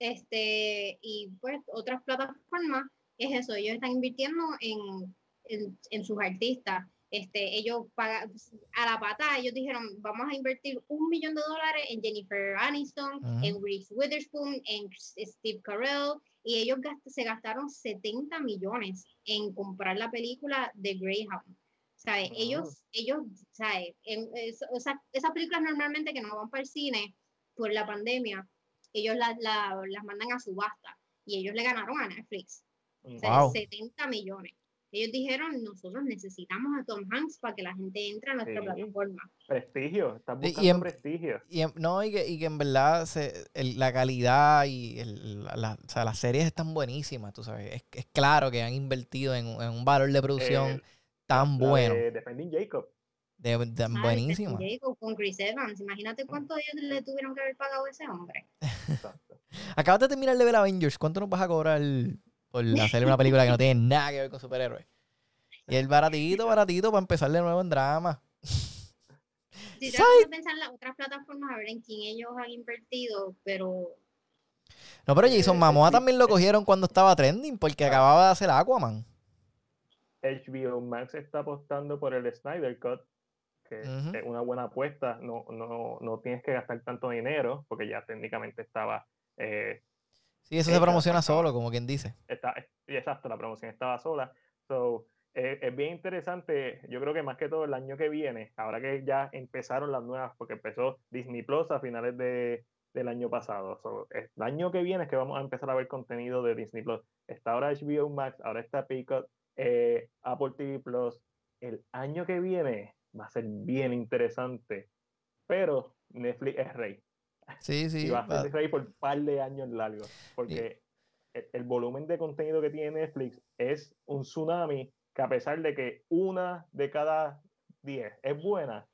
este, y pues otras plataformas, es eso, ellos están invirtiendo en, en, en sus artistas este, ellos pagan, a la patada, ellos dijeron, vamos a invertir un millón de dólares en Jennifer Aniston, en Reese Witherspoon, en Steve Carell, y ellos se gastaron 70 millones en comprar la película de Greyhound. ¿Sabe? Ellos, ellos, ¿sabe? En, esas películas normalmente que no van para el cine por la pandemia, ellos las mandan a subasta y ellos le ganaron a Netflix. 70 millones ellos dijeron, nosotros necesitamos a Tom Hanks para que la gente entre a nuestra plataforma. Prestigio, están buscando y prestigio. Y no, y que, y que en verdad la calidad y el, la, o sea, las series están buenísimas, tú sabes. Es, es claro que han invertido en, en un valor de producción tan bueno. De Defending Jacob. De, de, ah, buenísima. Jacob con Chris Evans. Imagínate cuánto ellos le tuvieron que haber pagado a ese hombre. Acabas de terminar de ver Avengers. ¿Cuánto nos vas a cobrar por hacerle una película que no tiene nada que ver con superhéroes. Y el baratito, baratito para empezar de nuevo en drama. Si te pensar en las otras plataformas, a ver en quién ellos han invertido, pero. No, pero Jason Momoa también lo cogieron cuando estaba trending, porque acababa de hacer Aquaman. HBO Max está apostando por el Snyder Cut, que es una buena apuesta. No, no, no tienes que gastar tanto dinero, porque ya técnicamente estaba eh, Sí, eso se promociona solo, como quien dice. Está, exacto, la promoción estaba sola. So, eh, es bien interesante, yo creo que más que todo el año que viene, ahora que ya empezaron las nuevas, porque empezó Disney Plus a finales de, del año pasado. So, el año que viene es que vamos a empezar a ver contenido de Disney Plus. Está ahora HBO Max, ahora está Peacock, eh, Apple TV Plus. El año que viene va a ser bien interesante, pero Netflix es rey. Sí, sí. Y va a ser rey por un par de años largos. Porque el, volumen de contenido que tiene Netflix es un tsunami que a pesar de que una de cada diez es buena,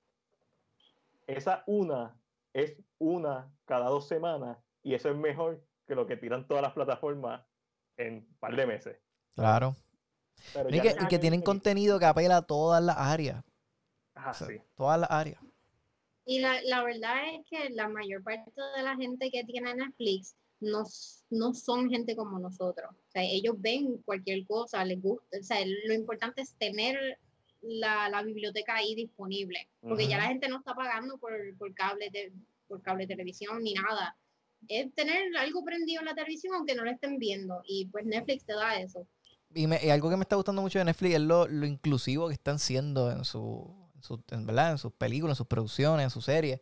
esa una es una cada dos semanas y eso es mejor que lo que tiran todas las plataformas en un par de meses. Claro. y, que, tienen contenido que apela a todas las áreas. Ah, sí. Todas las áreas. Y la, la, verdad es que la mayor parte de la gente que tiene Netflix no, no son gente como nosotros. O sea, ellos ven cualquier cosa, les gusta. O sea, lo importante es tener la, la biblioteca ahí disponible. Porque ya la gente no está pagando por, por cable de, por cable televisión ni nada. Es tener algo prendido en la televisión aunque no lo estén viendo. Y pues Netflix te da eso. Y, me, y algo que me está gustando mucho de Netflix es lo, lo inclusivo que están siendo en su en, ¿verdad? en sus películas, en sus producciones, en sus series.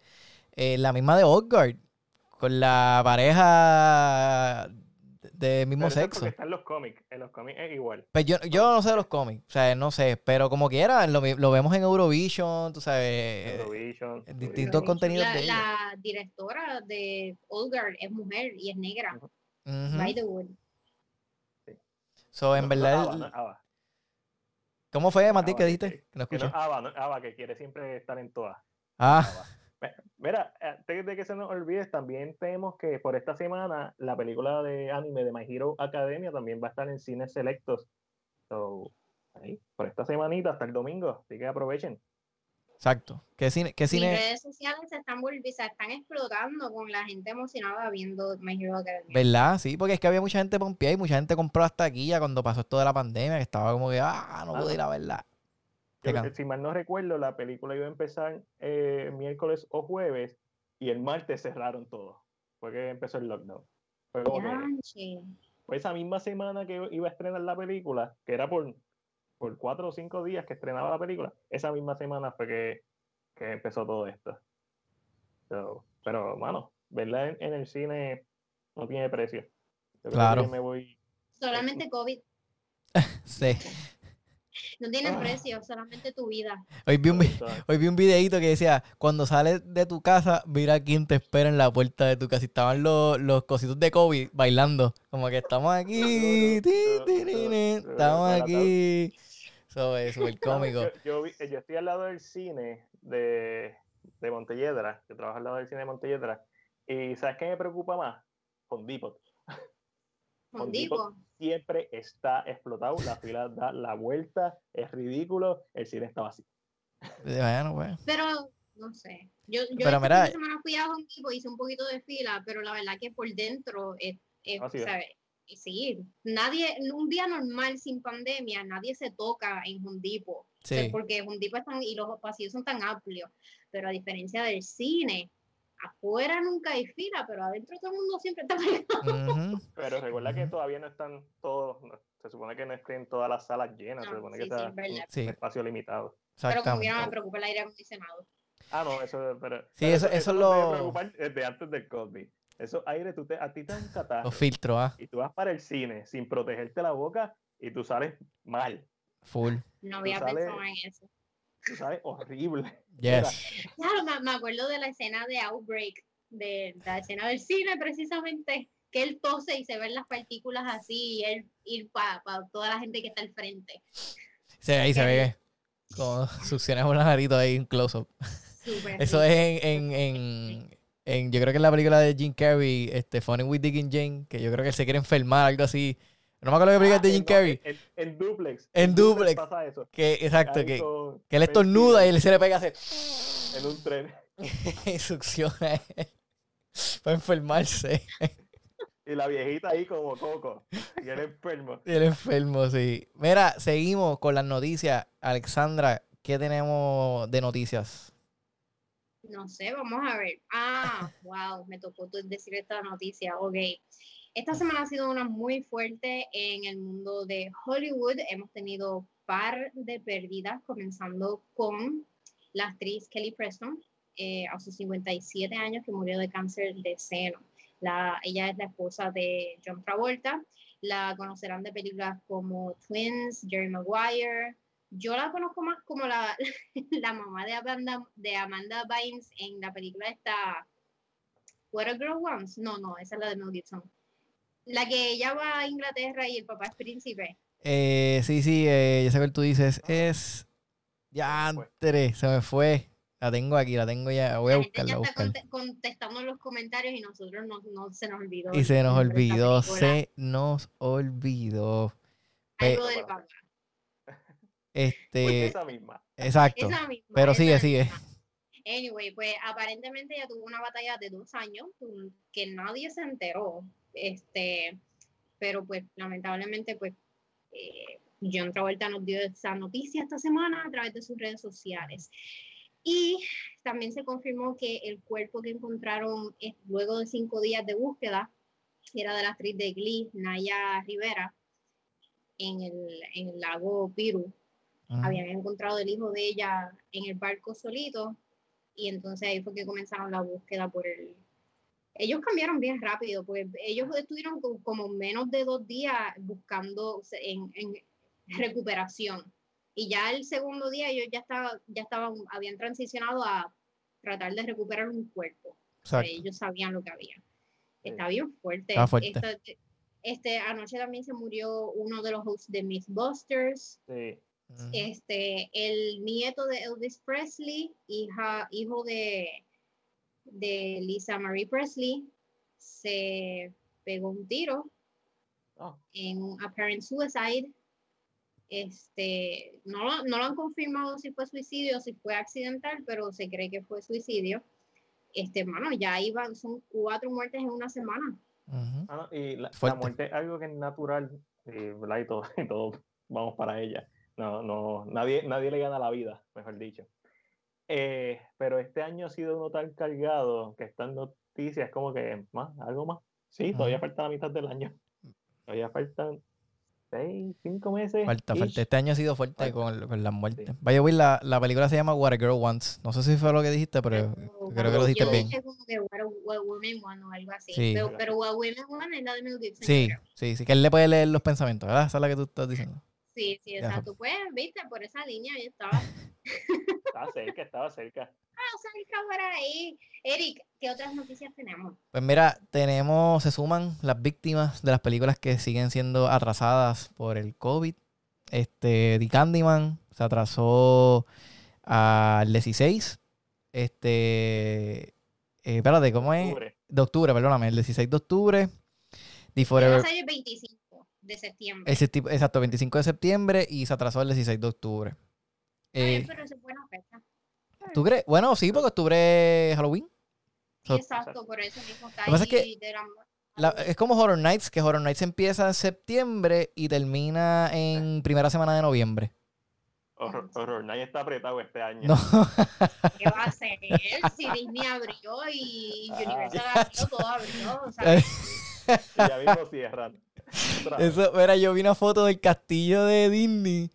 Eh, la misma de Oddguard, con la pareja de mismo sexo. Porque están los cómics, en los cómics es igual. Pues yo, yo no sé de los cómics, o sea, no sé, pero como quiera, lo, lo vemos en Eurovision, tú sabes. Eurovision. distintos contenidos la, de La directora de Old Guard es mujer y es negra. By the way. So, en verdad. ¿Cómo fue, Mati, que dijiste? Que, no escuché. Ava, que quiere siempre estar en todas. Ah. Mira, antes de que se nos olvide, también tenemos que por esta semana la película de anime de My Hero Academia también va a estar en cines selectos. So, ahí, por esta semanita hasta el domingo, así que aprovechen. Exacto. ¿Qué cine? Qué cine? Las redes sociales se están, se están explotando con la gente emocionada viendo My Hero Academia. ¿Verdad? Sí, porque es que había mucha gente pompeada y mucha gente compró hasta aquí ya cuando pasó esto de la pandemia, que estaba como que, ah, no puedo ir a verla si mal no recuerdo, la película iba a empezar eh, miércoles o jueves y el martes cerraron todo. Fue que empezó el lockdown. Fue, fue esa misma semana que iba a estrenar la película, que era por, por cuatro o cinco días que estrenaba la película, esa misma semana fue que, que empezó todo esto. pero, bueno, verla en, el cine no tiene precio. claro. me voy... Solamente COVID. sí. No tiene ah. precio, solamente tu vida. Hoy vi, un, hoy vi un videito que decía, cuando sales de tu casa, mira quién te espera en la puerta de tu casa. Y estaban los, los cositos de COVID bailando. Como que estamos aquí. estamos aquí. Eso es súper cómico. Yo, estoy al lado del cine de, de Montelledra. Yo trabajo al lado del cine de Montelledra. Y ¿sabes qué me preocupa más? Con Depot siempre está explotado, la fila da la vuelta, es ridículo, el cine está vacío. Bueno, Pero, no sé. Yo, yo pero mira, semana fui a Home hice un poquito de fila, pero la verdad que por dentro es, es ¿sabes? Sí, nadie, un día normal sin pandemia, nadie se toca en Home porque Home están, y los pasillos son tan amplios, pero a diferencia del cine, afuera nunca hay fila, pero adentro todo el mundo siempre está pegado. Pero recuerda que todavía no están todos, se supone que no estén todas las salas llenas, se supone que está un espacio limitado. Pero como no me preocupa el aire acondicionado. Ah, no, eso, pero, sí, eso, eso, es lo... preocupar desde antes del COVID. Eso aire, tú te, a ti te dan catarro. Los filtros, ¿ah? Y tú vas para el cine sin protegerte la boca y tú sales mal. Full. No había pensado en eso tú sabes, horrible. Yes. Claro, me, acuerdo de la escena de Outbreak, de la escena del cine precisamente, que él tose y se ven las partículas así y él ir para toda la gente que está al frente. Sí, ahí se ve como succiona un narito ahí, un close-up. Eso es en, en, en, yo creo que es la película de Jim Carrey, este, Funny with Dick and Jane, que yo creo que él se quiere enfermar, algo así. No me acuerdo que película de Jim Carrey. En, Duplex. En, Duplex. Pasa eso. Que, exacto, que, que él estornuda y él se le pega a hacer. En un tren. y succiona para enfermarse. Y la viejita ahí como coco. Y el enfermo. Y el enfermo, sí. Mira, seguimos con las noticias. Alexandra, ¿qué tenemos de noticias? No sé, vamos a ver. Ah, wow, me tocó decir esta noticia. Ok. Esta semana ha sido una muy fuerte en el mundo de Hollywood. Hemos tenido par de pérdidas, comenzando con la actriz Kelly Preston, eh, a sus 57 años, que murió de cáncer de seno. La, ella es la esposa de John Travolta. La conocerán de películas como Twins, Jerry Maguire. Yo la conozco más como la, la mamá de Amanda, de Amanda Bynes en la película esta What a Girl Wants. No, no, esa es la de Mel Gibson. La que ella va a Inglaterra y el papá es príncipe. Eh, sí, sí, eh, ya sé tú dices. Es. Ya, antes, se me fue. La tengo aquí, la tengo ya. Voy a buscarla. Ya está contestando los comentarios y nosotros no, no se nos olvidó. Y se nos olvidó, se nos olvidó. Algo del papá. Este. Pues esa misma. Exacto. Esa misma, pero sigue, sigue. Anyway, pues aparentemente ella tuvo una batalla de dos años que nadie se enteró este, pero pues lamentablemente pues eh, John Travolta nos dio esa noticia esta semana a través de sus redes sociales. Y también se confirmó que el cuerpo que encontraron luego de cinco días de búsqueda era de la actriz de Glee, Naya Rivera, en el, en el lago Piru. Habían encontrado el hijo de ella en el barco solito y entonces ahí fue que comenzaron la búsqueda por el, ellos cambiaron bien rápido, pues ellos estuvieron como menos de dos días buscando en, en recuperación. Y ya el segundo día ellos ya, estaba, ya estaban, habían transicionado a tratar de recuperar un cuerpo. ellos sabían lo que había. Está bien fuerte. Este, este, anoche también se murió uno de los hosts de Mythbusters. Sí. Este, el nieto de Elvis Presley, hija, hijo de, de Lisa Marie Presley, se pegó un tiro oh. en un apparent suicide este, no, no lo han confirmado si fue suicidio o si fue accidental, pero se cree que fue suicidio. Este, mano, ya iban, son cuatro muertes en una semana. Ah, y la, muerte es algo que es natural, eh, y, todo, y todo vamos para ella. No, no, nadie, nadie le gana la vida, mejor dicho. Eh, pero este año ha sido uno tan cargado que están noticias como que más, algo más. Sí, todavía falta la mitad del año. Todavía faltan seis, cinco meses. Falta, falta. Este año ha sido fuerte con, con, las muertes. Vaya, Will, la, la, película se llama What a Girl Wants. No sé si fue lo que dijiste, pero, creo que lo dijiste bien. Dije como que What, a, Women Want o algo así. Sí. Pero, pero, What Women Want es la de Mel Gibson. Sí, sí, sí, que él le puede leer los pensamientos, ¿verdad? Esa es la que tú estás diciendo. Sí, sí, exacto. Pues, viste, por esa línea yo estaba. estaba cerca, estaba cerca. Ah, cerca por ahí. Eric, ¿qué otras noticias tenemos? Pues mira, tenemos, se suman las víctimas de las películas que siguen siendo atrasadas por el COVID. Este, The Candyman se atrasó al 16. Este, eh, espérate, ¿cómo es? De octubre, perdóname, el 16 de octubre. The Forever. el 25 de septiembre. exacto, 25 de septiembre y se atrasó el 16 de octubre. Eh, pero es buena fecha. ¿Tú crees? Bueno, sí, porque octubre es Halloween. exacto, por eso mismo está ahí. Es, que es como Horror Nights, que Horror Nights empieza en septiembre y termina en primera semana de noviembre. Horror, Horror Nights está apretado este año. No. ¿Qué va a ser? Si Disney abrió y Universal abrió, todo abrió. O sea, ya mismo cierran. Eso, mira, yo vi una foto del castillo de Disney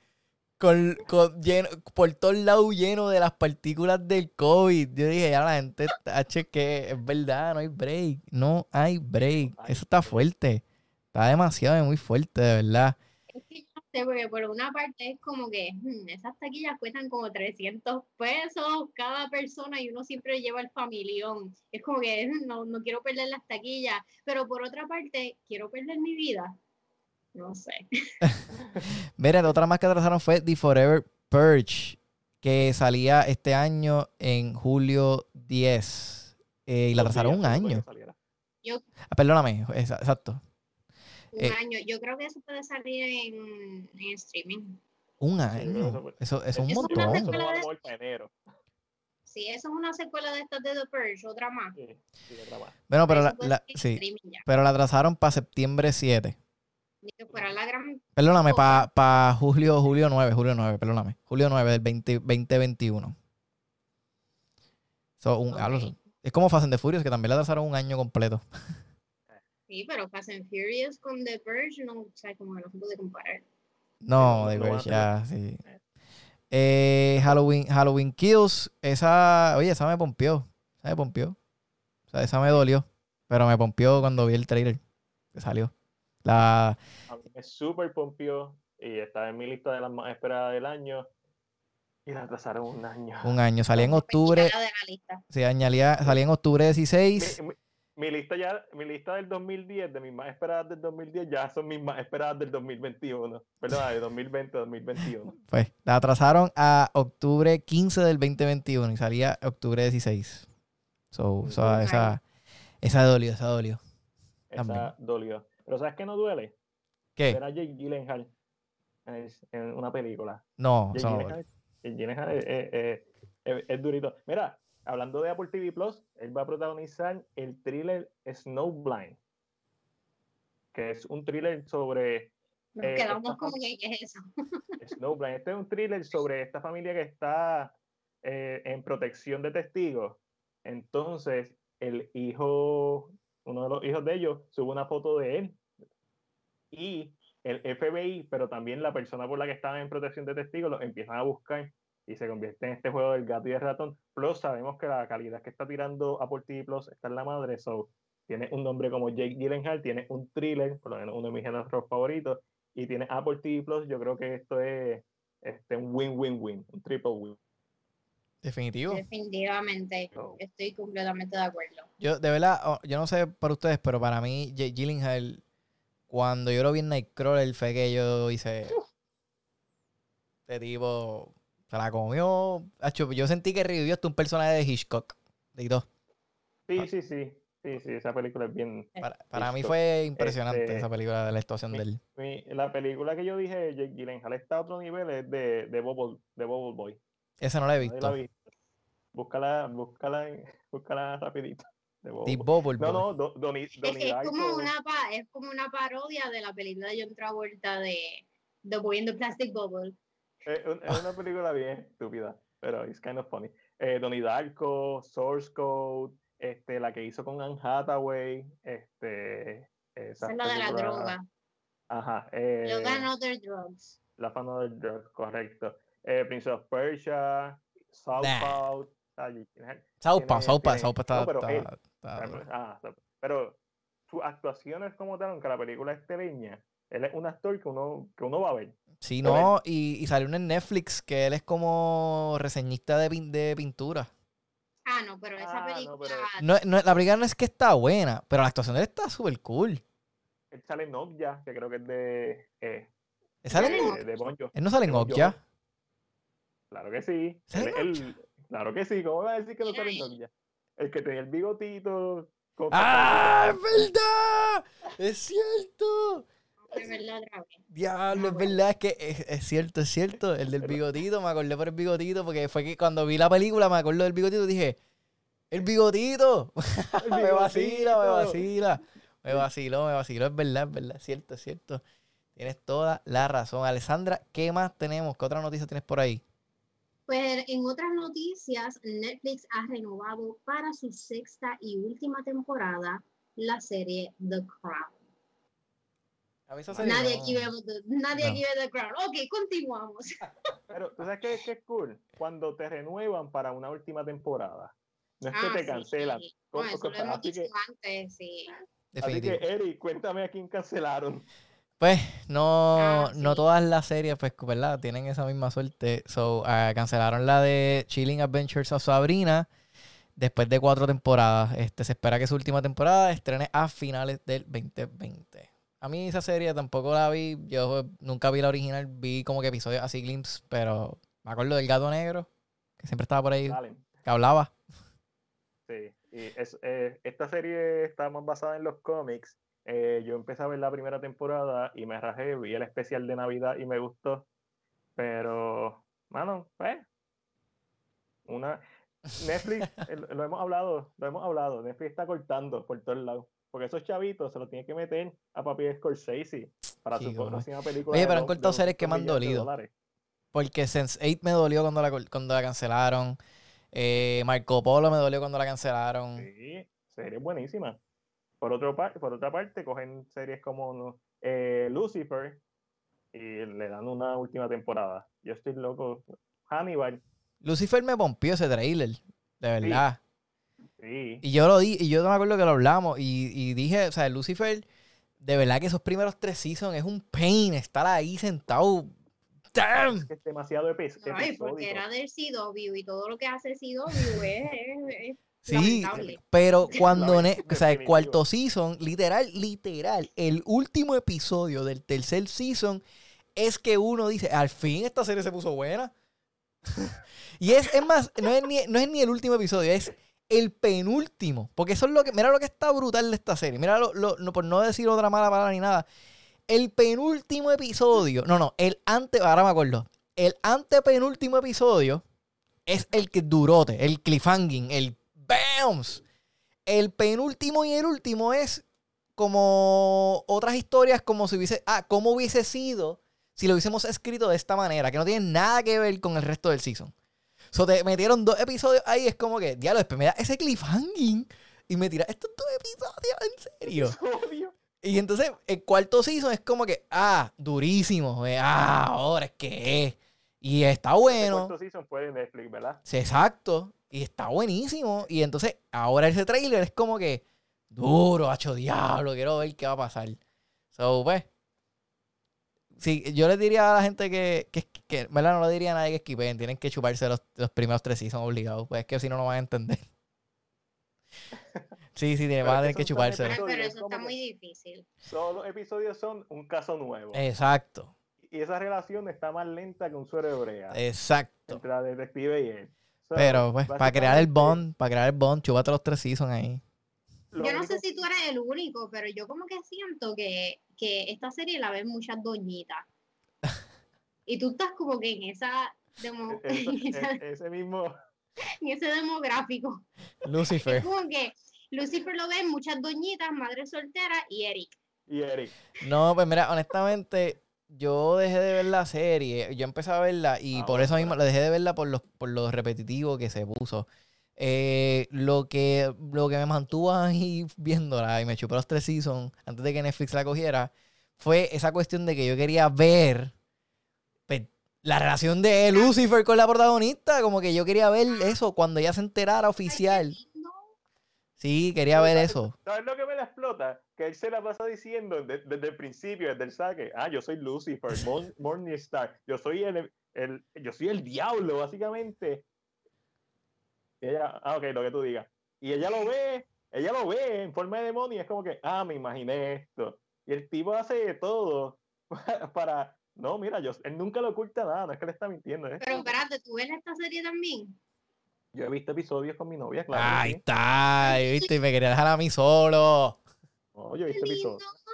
con, lleno, por todos lados lleno de las partículas del COVID. Yo dije, ya la gente, H, que es verdad, no hay break. No hay break. Eso está fuerte. Está demasiado, muy fuerte, de verdad porque por una parte es como que hmm, esas taquillas cuestan como 300 pesos cada persona y uno siempre lleva el familión. Es como que hmm, no, no quiero perder las taquillas, pero por otra parte, quiero perder mi vida. No sé. Mira, otra más que atrasaron fue The Forever Purge, que salía este año en julio 10. Eh, y la atrasaron un año. Ah, perdóname, exacto. Un eh, año. Yo creo que eso puede salir en, en streaming. Un año. Eso, es un montón. Sí, eso es una secuela de estas de The Purge, otra más. Sí, otra más. Bueno, pero la, sí, pero la atrasaron para septiembre 7. La gran... Perdóname, para pa julio, julio 9, julio 9, perdóname. Julio 9 del 20, 2021. So, un, es como Fast and the Furious, que también la atrasaron un año completo. Sí, pero Fast and Furious con The Purge no, o sea, como que no se puede comparar. No, The Purge ya, sí. Eh, Halloween, Halloween Kills, esa, oye, esa me pompió. Esa me pompió. O sea, esa me dolió. Pero me pompió cuando vi el trailer que salió. La... Me súper pompió y está en mi lista de las más esperadas del año. Y la atrasaron un año. Un año. Salía en octubre. Sí, añadía, salía en octubre 16 mi lista ya, mi lista del 2010, de mis más esperadas del 2010, ya son mis más esperadas del 2021. Perdón, de 2020, 2021. Pues la atrasaron a octubre 15 del 2021 y salía octubre 16. So, esa, esa dolió, esa dolió. Esa dolió. Pero ¿sabes qué no duele? ¿Qué? Era Jake Gyllenhaal en una película. No, Jake Gyllenhaal, Gyllenhaal es, es durito. Mira, hablando de Apple TV Plus, él va a protagonizar el thriller Snowblind, que es un thriller sobre. Nos eh, quedamos como que es eso. Snowblind. Este es un thriller sobre esta familia que está eh, en protección de testigos. Entonces, el hijo, uno de los hijos de ellos, sube una foto de él. Y el FBI, pero también la persona por la que estaban en protección de testigos, lo empiezan a buscar y se convierte en este juego del gato y el ratón. Plus, sabemos que la calidad que está tirando Apple TV Plus está en la madre, so tiene un nombre como Jake Gyllenhaal, tiene un thriller, por lo menos uno de mis géneros favoritos, y tiene Apple TV Plus, yo creo que esto es este, un win-win-win, un triple win. Definitivo. Definitivamente, estoy completamente de acuerdo. Yo, de verdad, oh, yo no sé para ustedes, pero para mí, Jake Gyllenhaal, cuando yo lo vi en Nightcrawler, fue que yo hice... Este tipo se la comió. Yo sentí que revivió hasta un personaje de Hitchcock. De dos. Sí, sí, sí. Sí, sí, esa película es bien. Para, mí fue impresionante este, esa película de la actuación de él. la película que yo dije, Jake Gyllenhaal está a otro nivel, es de, de, Bubble, de Bubble Boy. Esa no la he visto. Búscala, búscala, búscala rapidito. De Bubble. No, no, Donnie, es, es, como una, es como una parodia de la película de John Travolta de The Boy in the Plastic Bubble. Es, una película bien estúpida, pero it's kind of funny. Eh, Donnie Darko, Source Code, este, la que hizo con Anne Hathaway, este, esa es la de la droga. Ajá. Eh, Love and Other Drugs. Love and Other Drugs, correcto. Eh, Prince of Persia, Southpaw. Southpaw, Southpaw, Southpaw está, pero, está, ah, pero sus actuaciones como tal, aunque la película es teleña, él es un actor que uno, que uno va a ver. Sí, no, y, y, salió en Netflix que él es como reseñista de, de pintura. Ah, no, pero esa ah, película. No, no, la película no es que está buena, pero la actuación de él está súper cool. Él sale en Okja, que creo que es de. Eh, ¿Él sale en de, ¿Él no sale en Okja? Claro que sí. Él, claro que sí. ¿Cómo va a decir que no sale en Okja? El que tenía el bigotito. ¡Ah! ¡Es verdad! ¡Es cierto! Es verdad, Diablo, es verdad, es que es, cierto, es cierto. El del bigotito, me acordé por el bigotito, porque fue que cuando vi la película me acuerdo del bigotito y dije, ¡el bigotito! me vacila, me vacila. Me vaciló, me vaciló, es verdad, es verdad, es cierto, es cierto. Tienes toda la razón. Alessandra, ¿qué más tenemos? ¿Qué otra noticia tienes por ahí? Pues en otras noticias, Netflix ha renovado para su sexta y última temporada la serie The Crown. Nadie, aquí, ve, nadie aquí ve The Crown. Ok, continuamos. Pero tú sabes que, es cool cuando te renuevan para una última temporada. No es que ah, te cancelan. Sí. No, eso lo hemos dicho antes, sí. Así que, Eric, cuéntame a quién cancelaron. Pues no, ah, no todas las series, pues, ¿verdad? Tienen esa misma suerte. So, uh, cancelaron la de Chilling Adventures of Sabrina después de cuatro temporadas. Este, se espera que su última temporada estrene a finales del 2020. A mí esa serie tampoco la vi. Yo nunca vi la original. Vi como que episodios así glimpses, pero me acuerdo del gato negro, que siempre estaba por ahí, que hablaba. Sí, y eh, esta serie está más basada en los cómics. Eh, yo empecé a ver la primera temporada y me rajé, vi el especial de Navidad y me gustó. Pero, mano, pues, una... Netflix, lo hemos hablado, lo hemos hablado, Netflix está cortando por todos lados. Porque esos chavitos se los tiene que meter a papi Scorsese para su próxima película. Oye, pero han cortado series que me han dolido. Porque Sense8 me dolió cuando la, cuando la cancelaron. Eh, Marco Polo me dolió cuando la cancelaron. Sí, series buenísimas. Por, otro por otra parte, cogen series como eh, Lucifer y le dan una última temporada. Yo estoy loco. Hannibal. Lucifer me pompió ese trailer, de verdad. Y yo lo di, y yo no me acuerdo que lo hablamos, y, dije, o sea, Lucifer, de verdad que esos primeros tres seasons es un pain estar ahí sentado. ¡Damn! Es demasiado episodio. Ay, porque era del CW y todo lo que hace CW es, Sí, pero cuando, o sea, el cuarto season, literal, literal, el último episodio del tercer season es que uno dice, al fin esta serie se puso buena. y es, es más, no es, ni, no es ni el último episodio, es el penúltimo. Porque eso es lo que. Mira lo que está brutal de esta serie. Mira, lo, no, por no decir otra mala palabra ni nada. El penúltimo episodio. No, no. El ante. Ahora me acuerdo. El antepenúltimo episodio es el que durote. El cliffhanging. El BAMS. El penúltimo y el último es como otras historias, como si hubiese. Ah, ¿cómo hubiese sido si lo hubiésemos escrito de esta manera? Que no tiene nada que ver con el resto del season. So te metieron dos episodios ahí, es como que, diablo, después me da ese cliffhanging y me tira estos dos episodios, en serio. Y entonces el cuarto season es como que, ah, durísimo, eh, ah, ahora es que es. Y está bueno. El cuarto season fue Netflix, ¿verdad? Sí, exacto. Y está buenísimo. Y entonces ahora ese trailer es como que, Duro, hacho diablo, quiero ver qué va a pasar. So, pues. Sí, yo les diría a la gente que, que, que ¿verdad? No le diría a nadie que esquipen, tienen que chuparse los, los primeros tres son obligados, pues es que si no, no van a entender. Sí, sí, van a tener que chuparse. Pero eso está muy difícil. Todos los episodios son un caso nuevo. Exacto. Y esa relación está más lenta que un suero hebrea. Exacto. Entre la detective y él. Pero, pues, para crear el bond, para crear el bond, chúpate los tres seasons ahí. Yo no sé si tú eres el único, pero yo como que siento que, que esta serie la ven muchas doñitas. y tú estás como que en esa, demo, e-, e-, ese mismo en ese demográfico. Lucifer. Es como que Lucifer lo ven muchas doñitas, madre soltera y Eric. Y Eric. No, pues mira, honestamente, yo dejé de ver la serie. Yo empecé a verla y ah, por eso mismo la dejé de verla por los, por lo repetitivo que se puso. Eh, lo, que, lo que me mantuvo ahí viéndola y me chupó los tres seasons antes de que Netflix la cogiera fue esa cuestión de que yo quería ver pues, la relación de Lucifer con la protagonista. Como que yo quería ver eso cuando ella se enterara oficial. Sí, quería ver eso. ¿Sabes lo que me la explota? Que él se la pasa diciendo desde, el principio, desde el saque. Ah, yo soy Lucifer, Morningstar. Yo soy el, el, yo soy el diablo, básicamente. Y ella, ah, ok, lo que tú digas. Y ella lo ve, ella lo ve en forma de demonio y es como que, ah, me imaginé esto. Y el tipo hace todo para, no, mira, yo, él nunca lo oculta nada, no es que le está mintiendo. ¿eh? Pero espérate, ¿tú ves esta serie también? Yo he visto episodios con mi novia, claro. Ahí está, ¿viste? Y me quería dejar a mí solo. No, yo he visto episodios.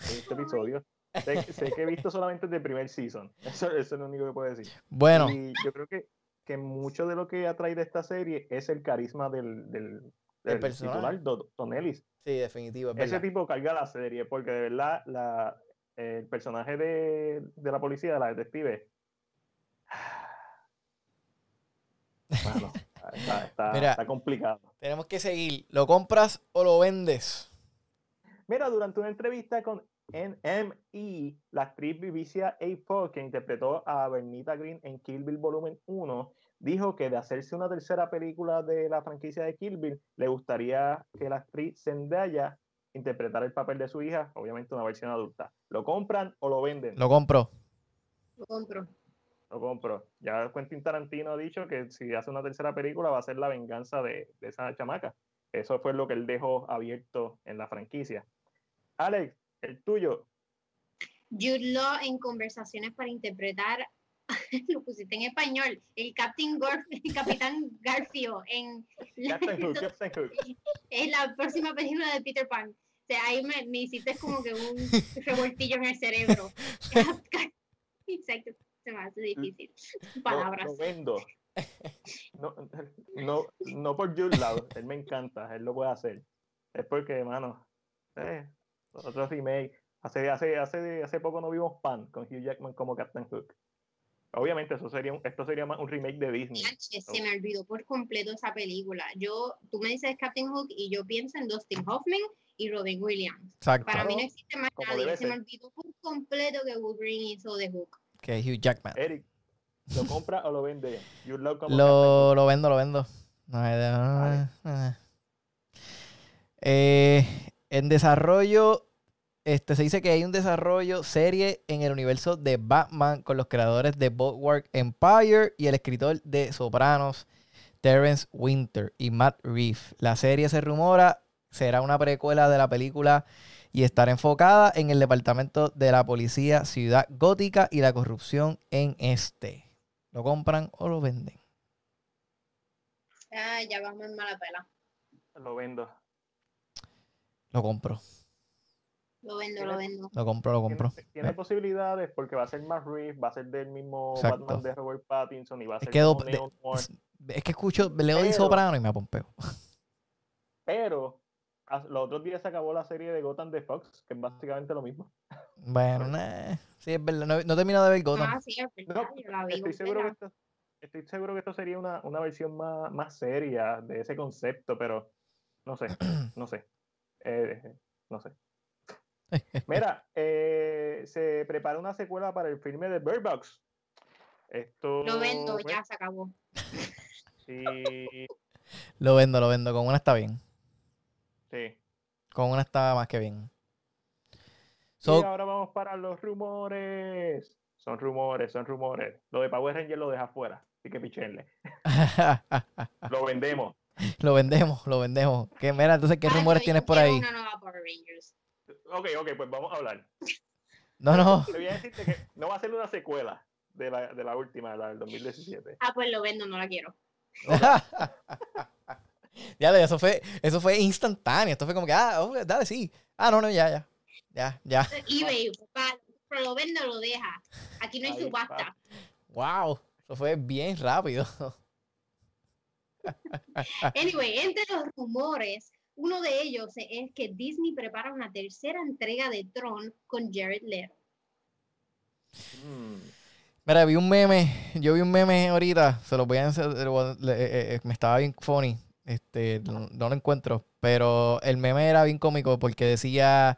He visto episodios. Sé, que he visto solamente el primer season. Eso, eso, es lo único que puedo decir. Bueno. Y yo creo que que mucho de lo que atrae de esta serie es el carisma del, del, del titular, Don Ellis. Sí, definitivo. Ese tipo carga la serie, porque de verdad la, el personaje de, de la policía, de la detective, bueno, está, está, complicado. Tenemos que seguir. ¿Lo compras o lo vendes? Mira, durante una entrevista con NME, la actriz Vivicia A. que interpretó a Bernita Green en Kill Bill Volumen 1, dijo que de hacerse una tercera película de la franquicia de Kill Bill, le gustaría que la actriz Zendaya interpretara el papel de su hija, obviamente una versión adulta. ¿Lo compran o lo venden? Lo compro. Lo compro. Lo compro. Ya Quentin Tarantino ha dicho que si hace una tercera película va a ser la venganza de, de esa chamaca. Eso fue lo que él dejó abierto en la franquicia. Alex, el tuyo. Jude Law en conversaciones para interpretar, lo pusiste en español, el Captain el Capitán Garfio en, en la próxima película de Peter Pan. O sea, ahí me, me hiciste como que un revoltillo en el cerebro. Exacto, se me hace difícil. Palabras. Lo, vendo. No, no, no por Jude Law, él me encanta, él lo puede hacer. Es porque, hermano, eh, otro remake. Hace, hace, hace, hace poco no vimos Pan con Hugh Jackman como Captain Hook. Obviamente, eso sería esto sería más un remake de Disney. Se me olvidó por completo esa película. Yo, tú me dices Captain Hook y yo pienso en Dustin Hoffman y Robin Williams. Para mí no existe más nadie. Se me olvidó por completo que Wolverine hizo de Hook. Que Hugh Jackman. Eric, ¿lo compra o lo vende? lo, lo vendo, lo vendo. eh, en desarrollo, este, se dice que hay un desarrollo serie en el universo de Batman con los creadores de Bulwark Empire y el escritor de Sopranos, Terrence Winter y Matt Reeves. La serie se rumora será una precuela de la película y estará enfocada en el departamento de la policía Ciudad Gótica y la corrupción en este. ¿Lo compran o lo venden? Ah, ya vamos en mala pela. Lo vendo. Lo compro. Lo vendo, lo vendo. Lo compro, lo compro. Tiene, posibilidades porque va a ser más Reeves, va a ser del mismo Batman de Robert Pattinson y va a ser es Es que escucho, leo de Soprano y me apompeo. Pero los otros días se acabó la serie de Gotham de Fox, que es básicamente lo mismo. Bueno, sí, es verdad. No, no termino de ver Gotham. Ah, sí, es verdad. estoy, seguro que esto, estoy seguro que esto sería una, una versión más, más seria de ese concepto, pero no sé, no sé. Eh, no sé. Mira, eh, se prepara una secuela para el filme de Bird Box. Esto, lo vendo, ya se acabó. Sí. Lo vendo, lo vendo. Con una está bien. Sí. Con una está más que bien. y ahora vamos para los rumores. Son rumores, son rumores. Lo de Power Ranger lo deja fuera. Así que pichenle. lo vendemos. Lo vendemos, lo vendemos. ¿Qué, mira, entonces, ¿qué rumores tienes por ahí? Una nueva Power Rangers. Ok, ok, pues vamos a hablar. No, no. Te voy a decirte que no va a ser una secuela de la, de la última, la del 2017. Ah, pues lo vendo, no la quiero. ya, eso fue, eso fue instantáneo. Esto fue como que, ah, oh, dale, sí. Ah, no, no, ya, ya. Ya, ya. eBay, pero lo vende o lo deja. Aquí no hay subasta. Wow, eso fue bien rápido. Anyway, entre los rumores, uno de ellos es que Disney prepara una tercera entrega de Tron con Jared Leto. Mm. Mira, vi un meme, yo vi un meme ahorita, se lo voy a enseñar, eh, eh, eh, me estaba bien funny, este, no, lo encuentro, pero el meme era bien cómico porque decía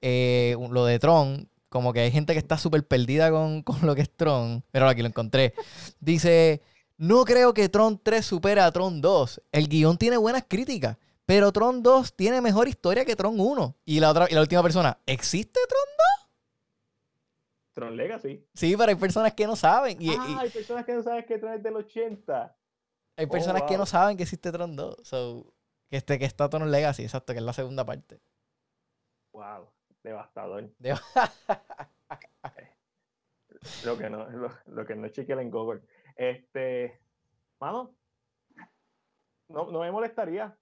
lo de Tron, como que hay gente que está súper perdida con, con, lo que es Tron, pero aquí lo encontré. Dice, no creo que Tron 3 supera a Tron 2, el guion tiene buenas críticas. Pero Tron 2 tiene mejor historia que Tron 1. Y la otra y la última persona, ¿existe Tron 2? Tron Legacy. Sí, pero hay personas que no saben. ah, hay personas que no saben que Tron es del 80. Hay personas que no saben que existe Tron 2. So, que, este, que está Tron Legacy, exacto, que es la segunda parte. Wow, devastador. lo que no, lo, que no en Google. Este, mano, no, me molestaría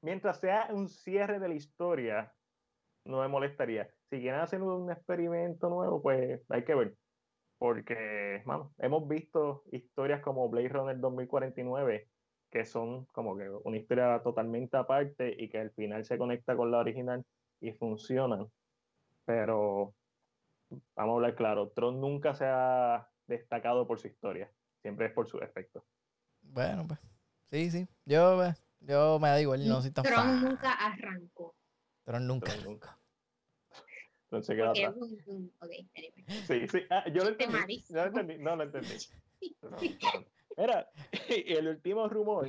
mientras sea un cierre de la historia, no me molestaría. Si quieren hacer un experimento nuevo, pues hay que ver. Porque, bueno, hemos visto historias como Blade Runner 2049, que son como que una historia totalmente aparte y que al final se conecta con la original y funcionan. Pero, vamos a hablar claro, Tron nunca se ha destacado por su historia, siempre es por su efecto. Bueno, pues, sí, sí. Yo, pues, yo me da igual, no soy tan Tron nunca arrancó. Tron nunca. nunca. Entonces queda atrás. Okay, anyway. Sí, sí. Ah, yo lo entendí. Yo lo entendí. No lo entendí. Mira, el último rumor,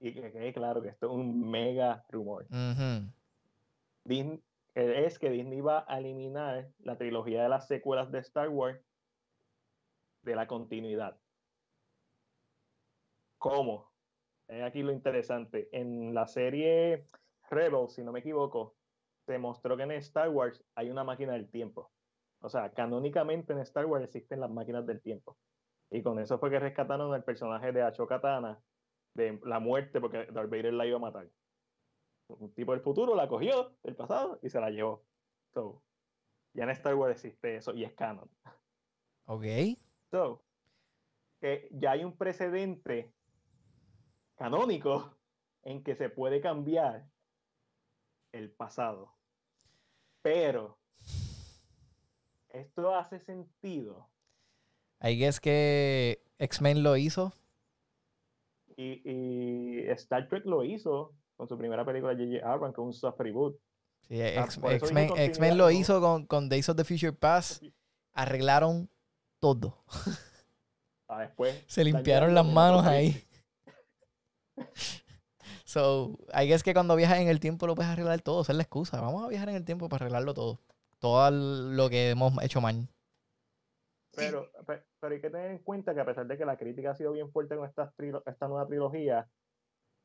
y que quede claro que esto es un mega rumor, es que Disney va a eliminar la trilogía de las secuelas de Star Wars de la continuidad. ¿Cómo? aquí lo interesante. En la serie Rebels, si no me equivoco, se mostró que en Star Wars hay una máquina del tiempo. O sea, canónicamente en Star Wars existen las máquinas del tiempo. Y con eso fue que rescataron el personaje de Ashoka Tana de la muerte porque Darth Vader la iba a matar. Un tipo del futuro la cogió del pasado y se la llevó. So, ya en Star Wars existe eso y es canon. Ok. So, que ya hay un precedente canónico en que se puede cambiar el pasado. Pero esto hace sentido. Ahí es que X-Men lo hizo. Y, Star Trek lo hizo con su primera película J.J. Abrams, con un soft reboot. Sí, ah, X-Men lo hizo con, con, Days of the Future Past. Arreglaron todo. Ah, después, Se limpiaron las manos ahí. So, I guess que cuando viajas en el tiempo lo puedes arreglar todo, esa es la excusa. Vamos a viajar en el tiempo para arreglarlo todo. Todo lo que hemos hecho mal. Pero, pero, hay que tener en cuenta que a pesar de que la crítica ha sido bien fuerte con esta, esta nueva trilogía,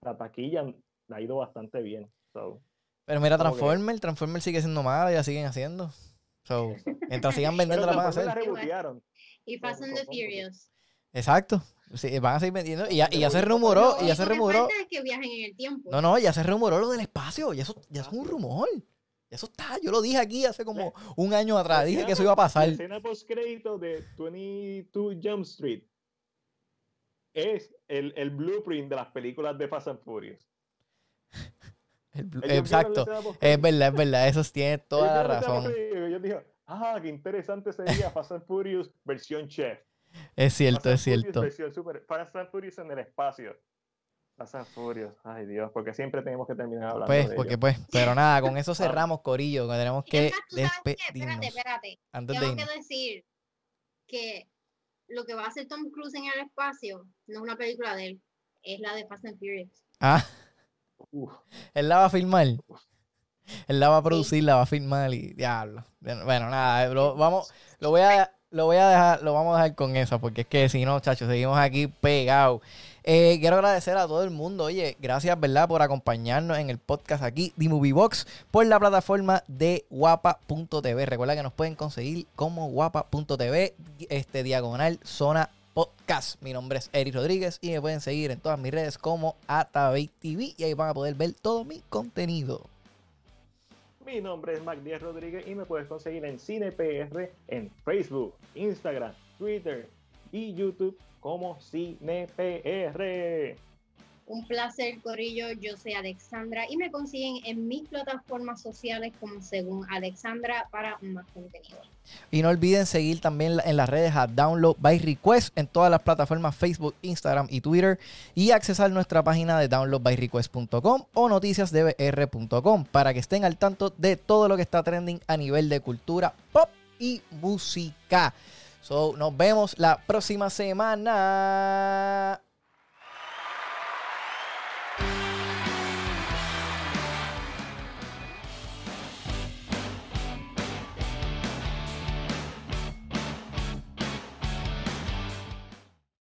la taquilla ha ido bastante bien. pero mira, Transformer, Transformer sigue siendo mala, ya siguen haciendo. So, mientras sigan vendiendo la van a hacer. Y Fast and the Furious. Exacto. Sí, van a seguir vendiendo. Y ya, y ya se rumoró. Y ya se rumoró. que viajen en el tiempo. No, no, ya se rumoró lo del espacio. Y eso, ya es un rumor. Eso está. Yo lo dije aquí hace como un año atrás. Dije que eso iba a pasar. La escena post-crédito de 22 Jump Street es el, el, blueprint de las películas de Fast and Furious. exacto. Es verdad, es verdad. Eso tiene toda la razón. Yo dije, ah, qué interesante sería Fast and Furious versión chef. Es cierto, es cierto. Fast and Furious en el espacio. Fast and Furious, ay Dios, porque siempre tenemos que terminar hablando. Pues, de porque pues, pero nada, con eso cerramos, Corillo, que tenemos que despedirnos. Espérate, espérate. Antes Tengo que decir que lo que va a hacer Tom Cruise en el espacio no es una película de él, es la de Fast and Furious. Ah. Él la va a filmar. Él la va a producir, la va a filmar y diablo. Bueno, nada, lo, vamos, lo voy a, lo voy a dejar, lo vamos a dejar con eso, porque es que si no, chachos, seguimos aquí pegados. Eh, quiero agradecer a todo el mundo. Oye, gracias, ¿verdad?, por acompañarnos en el podcast aquí de Movie Box por la plataforma de guapa.tv. Recuerda que nos pueden conseguir como guapa.tv, este diagonal zona podcast. Mi nombre es Eric Rodríguez y me pueden seguir en todas mis redes como Atabey TV y ahí van a poder ver todo mi contenido. Mi nombre es Mac Díaz Rodríguez y me puedes conseguir en CinePR en Facebook, Instagram, Twitter y YouTube como CinePR. Un placer, Corillo. Yo soy Alexandra y me consiguen en mis plataformas sociales como según Alexandra para más contenido. Y no olviden seguir también en las redes a Download by Request en todas las plataformas Facebook, Instagram y Twitter y accesar nuestra página de downloadbyrequest.com o noticiasdbr.com para que estén al tanto de todo lo que está trending a nivel de cultura pop y música. So, nos vemos la próxima semana.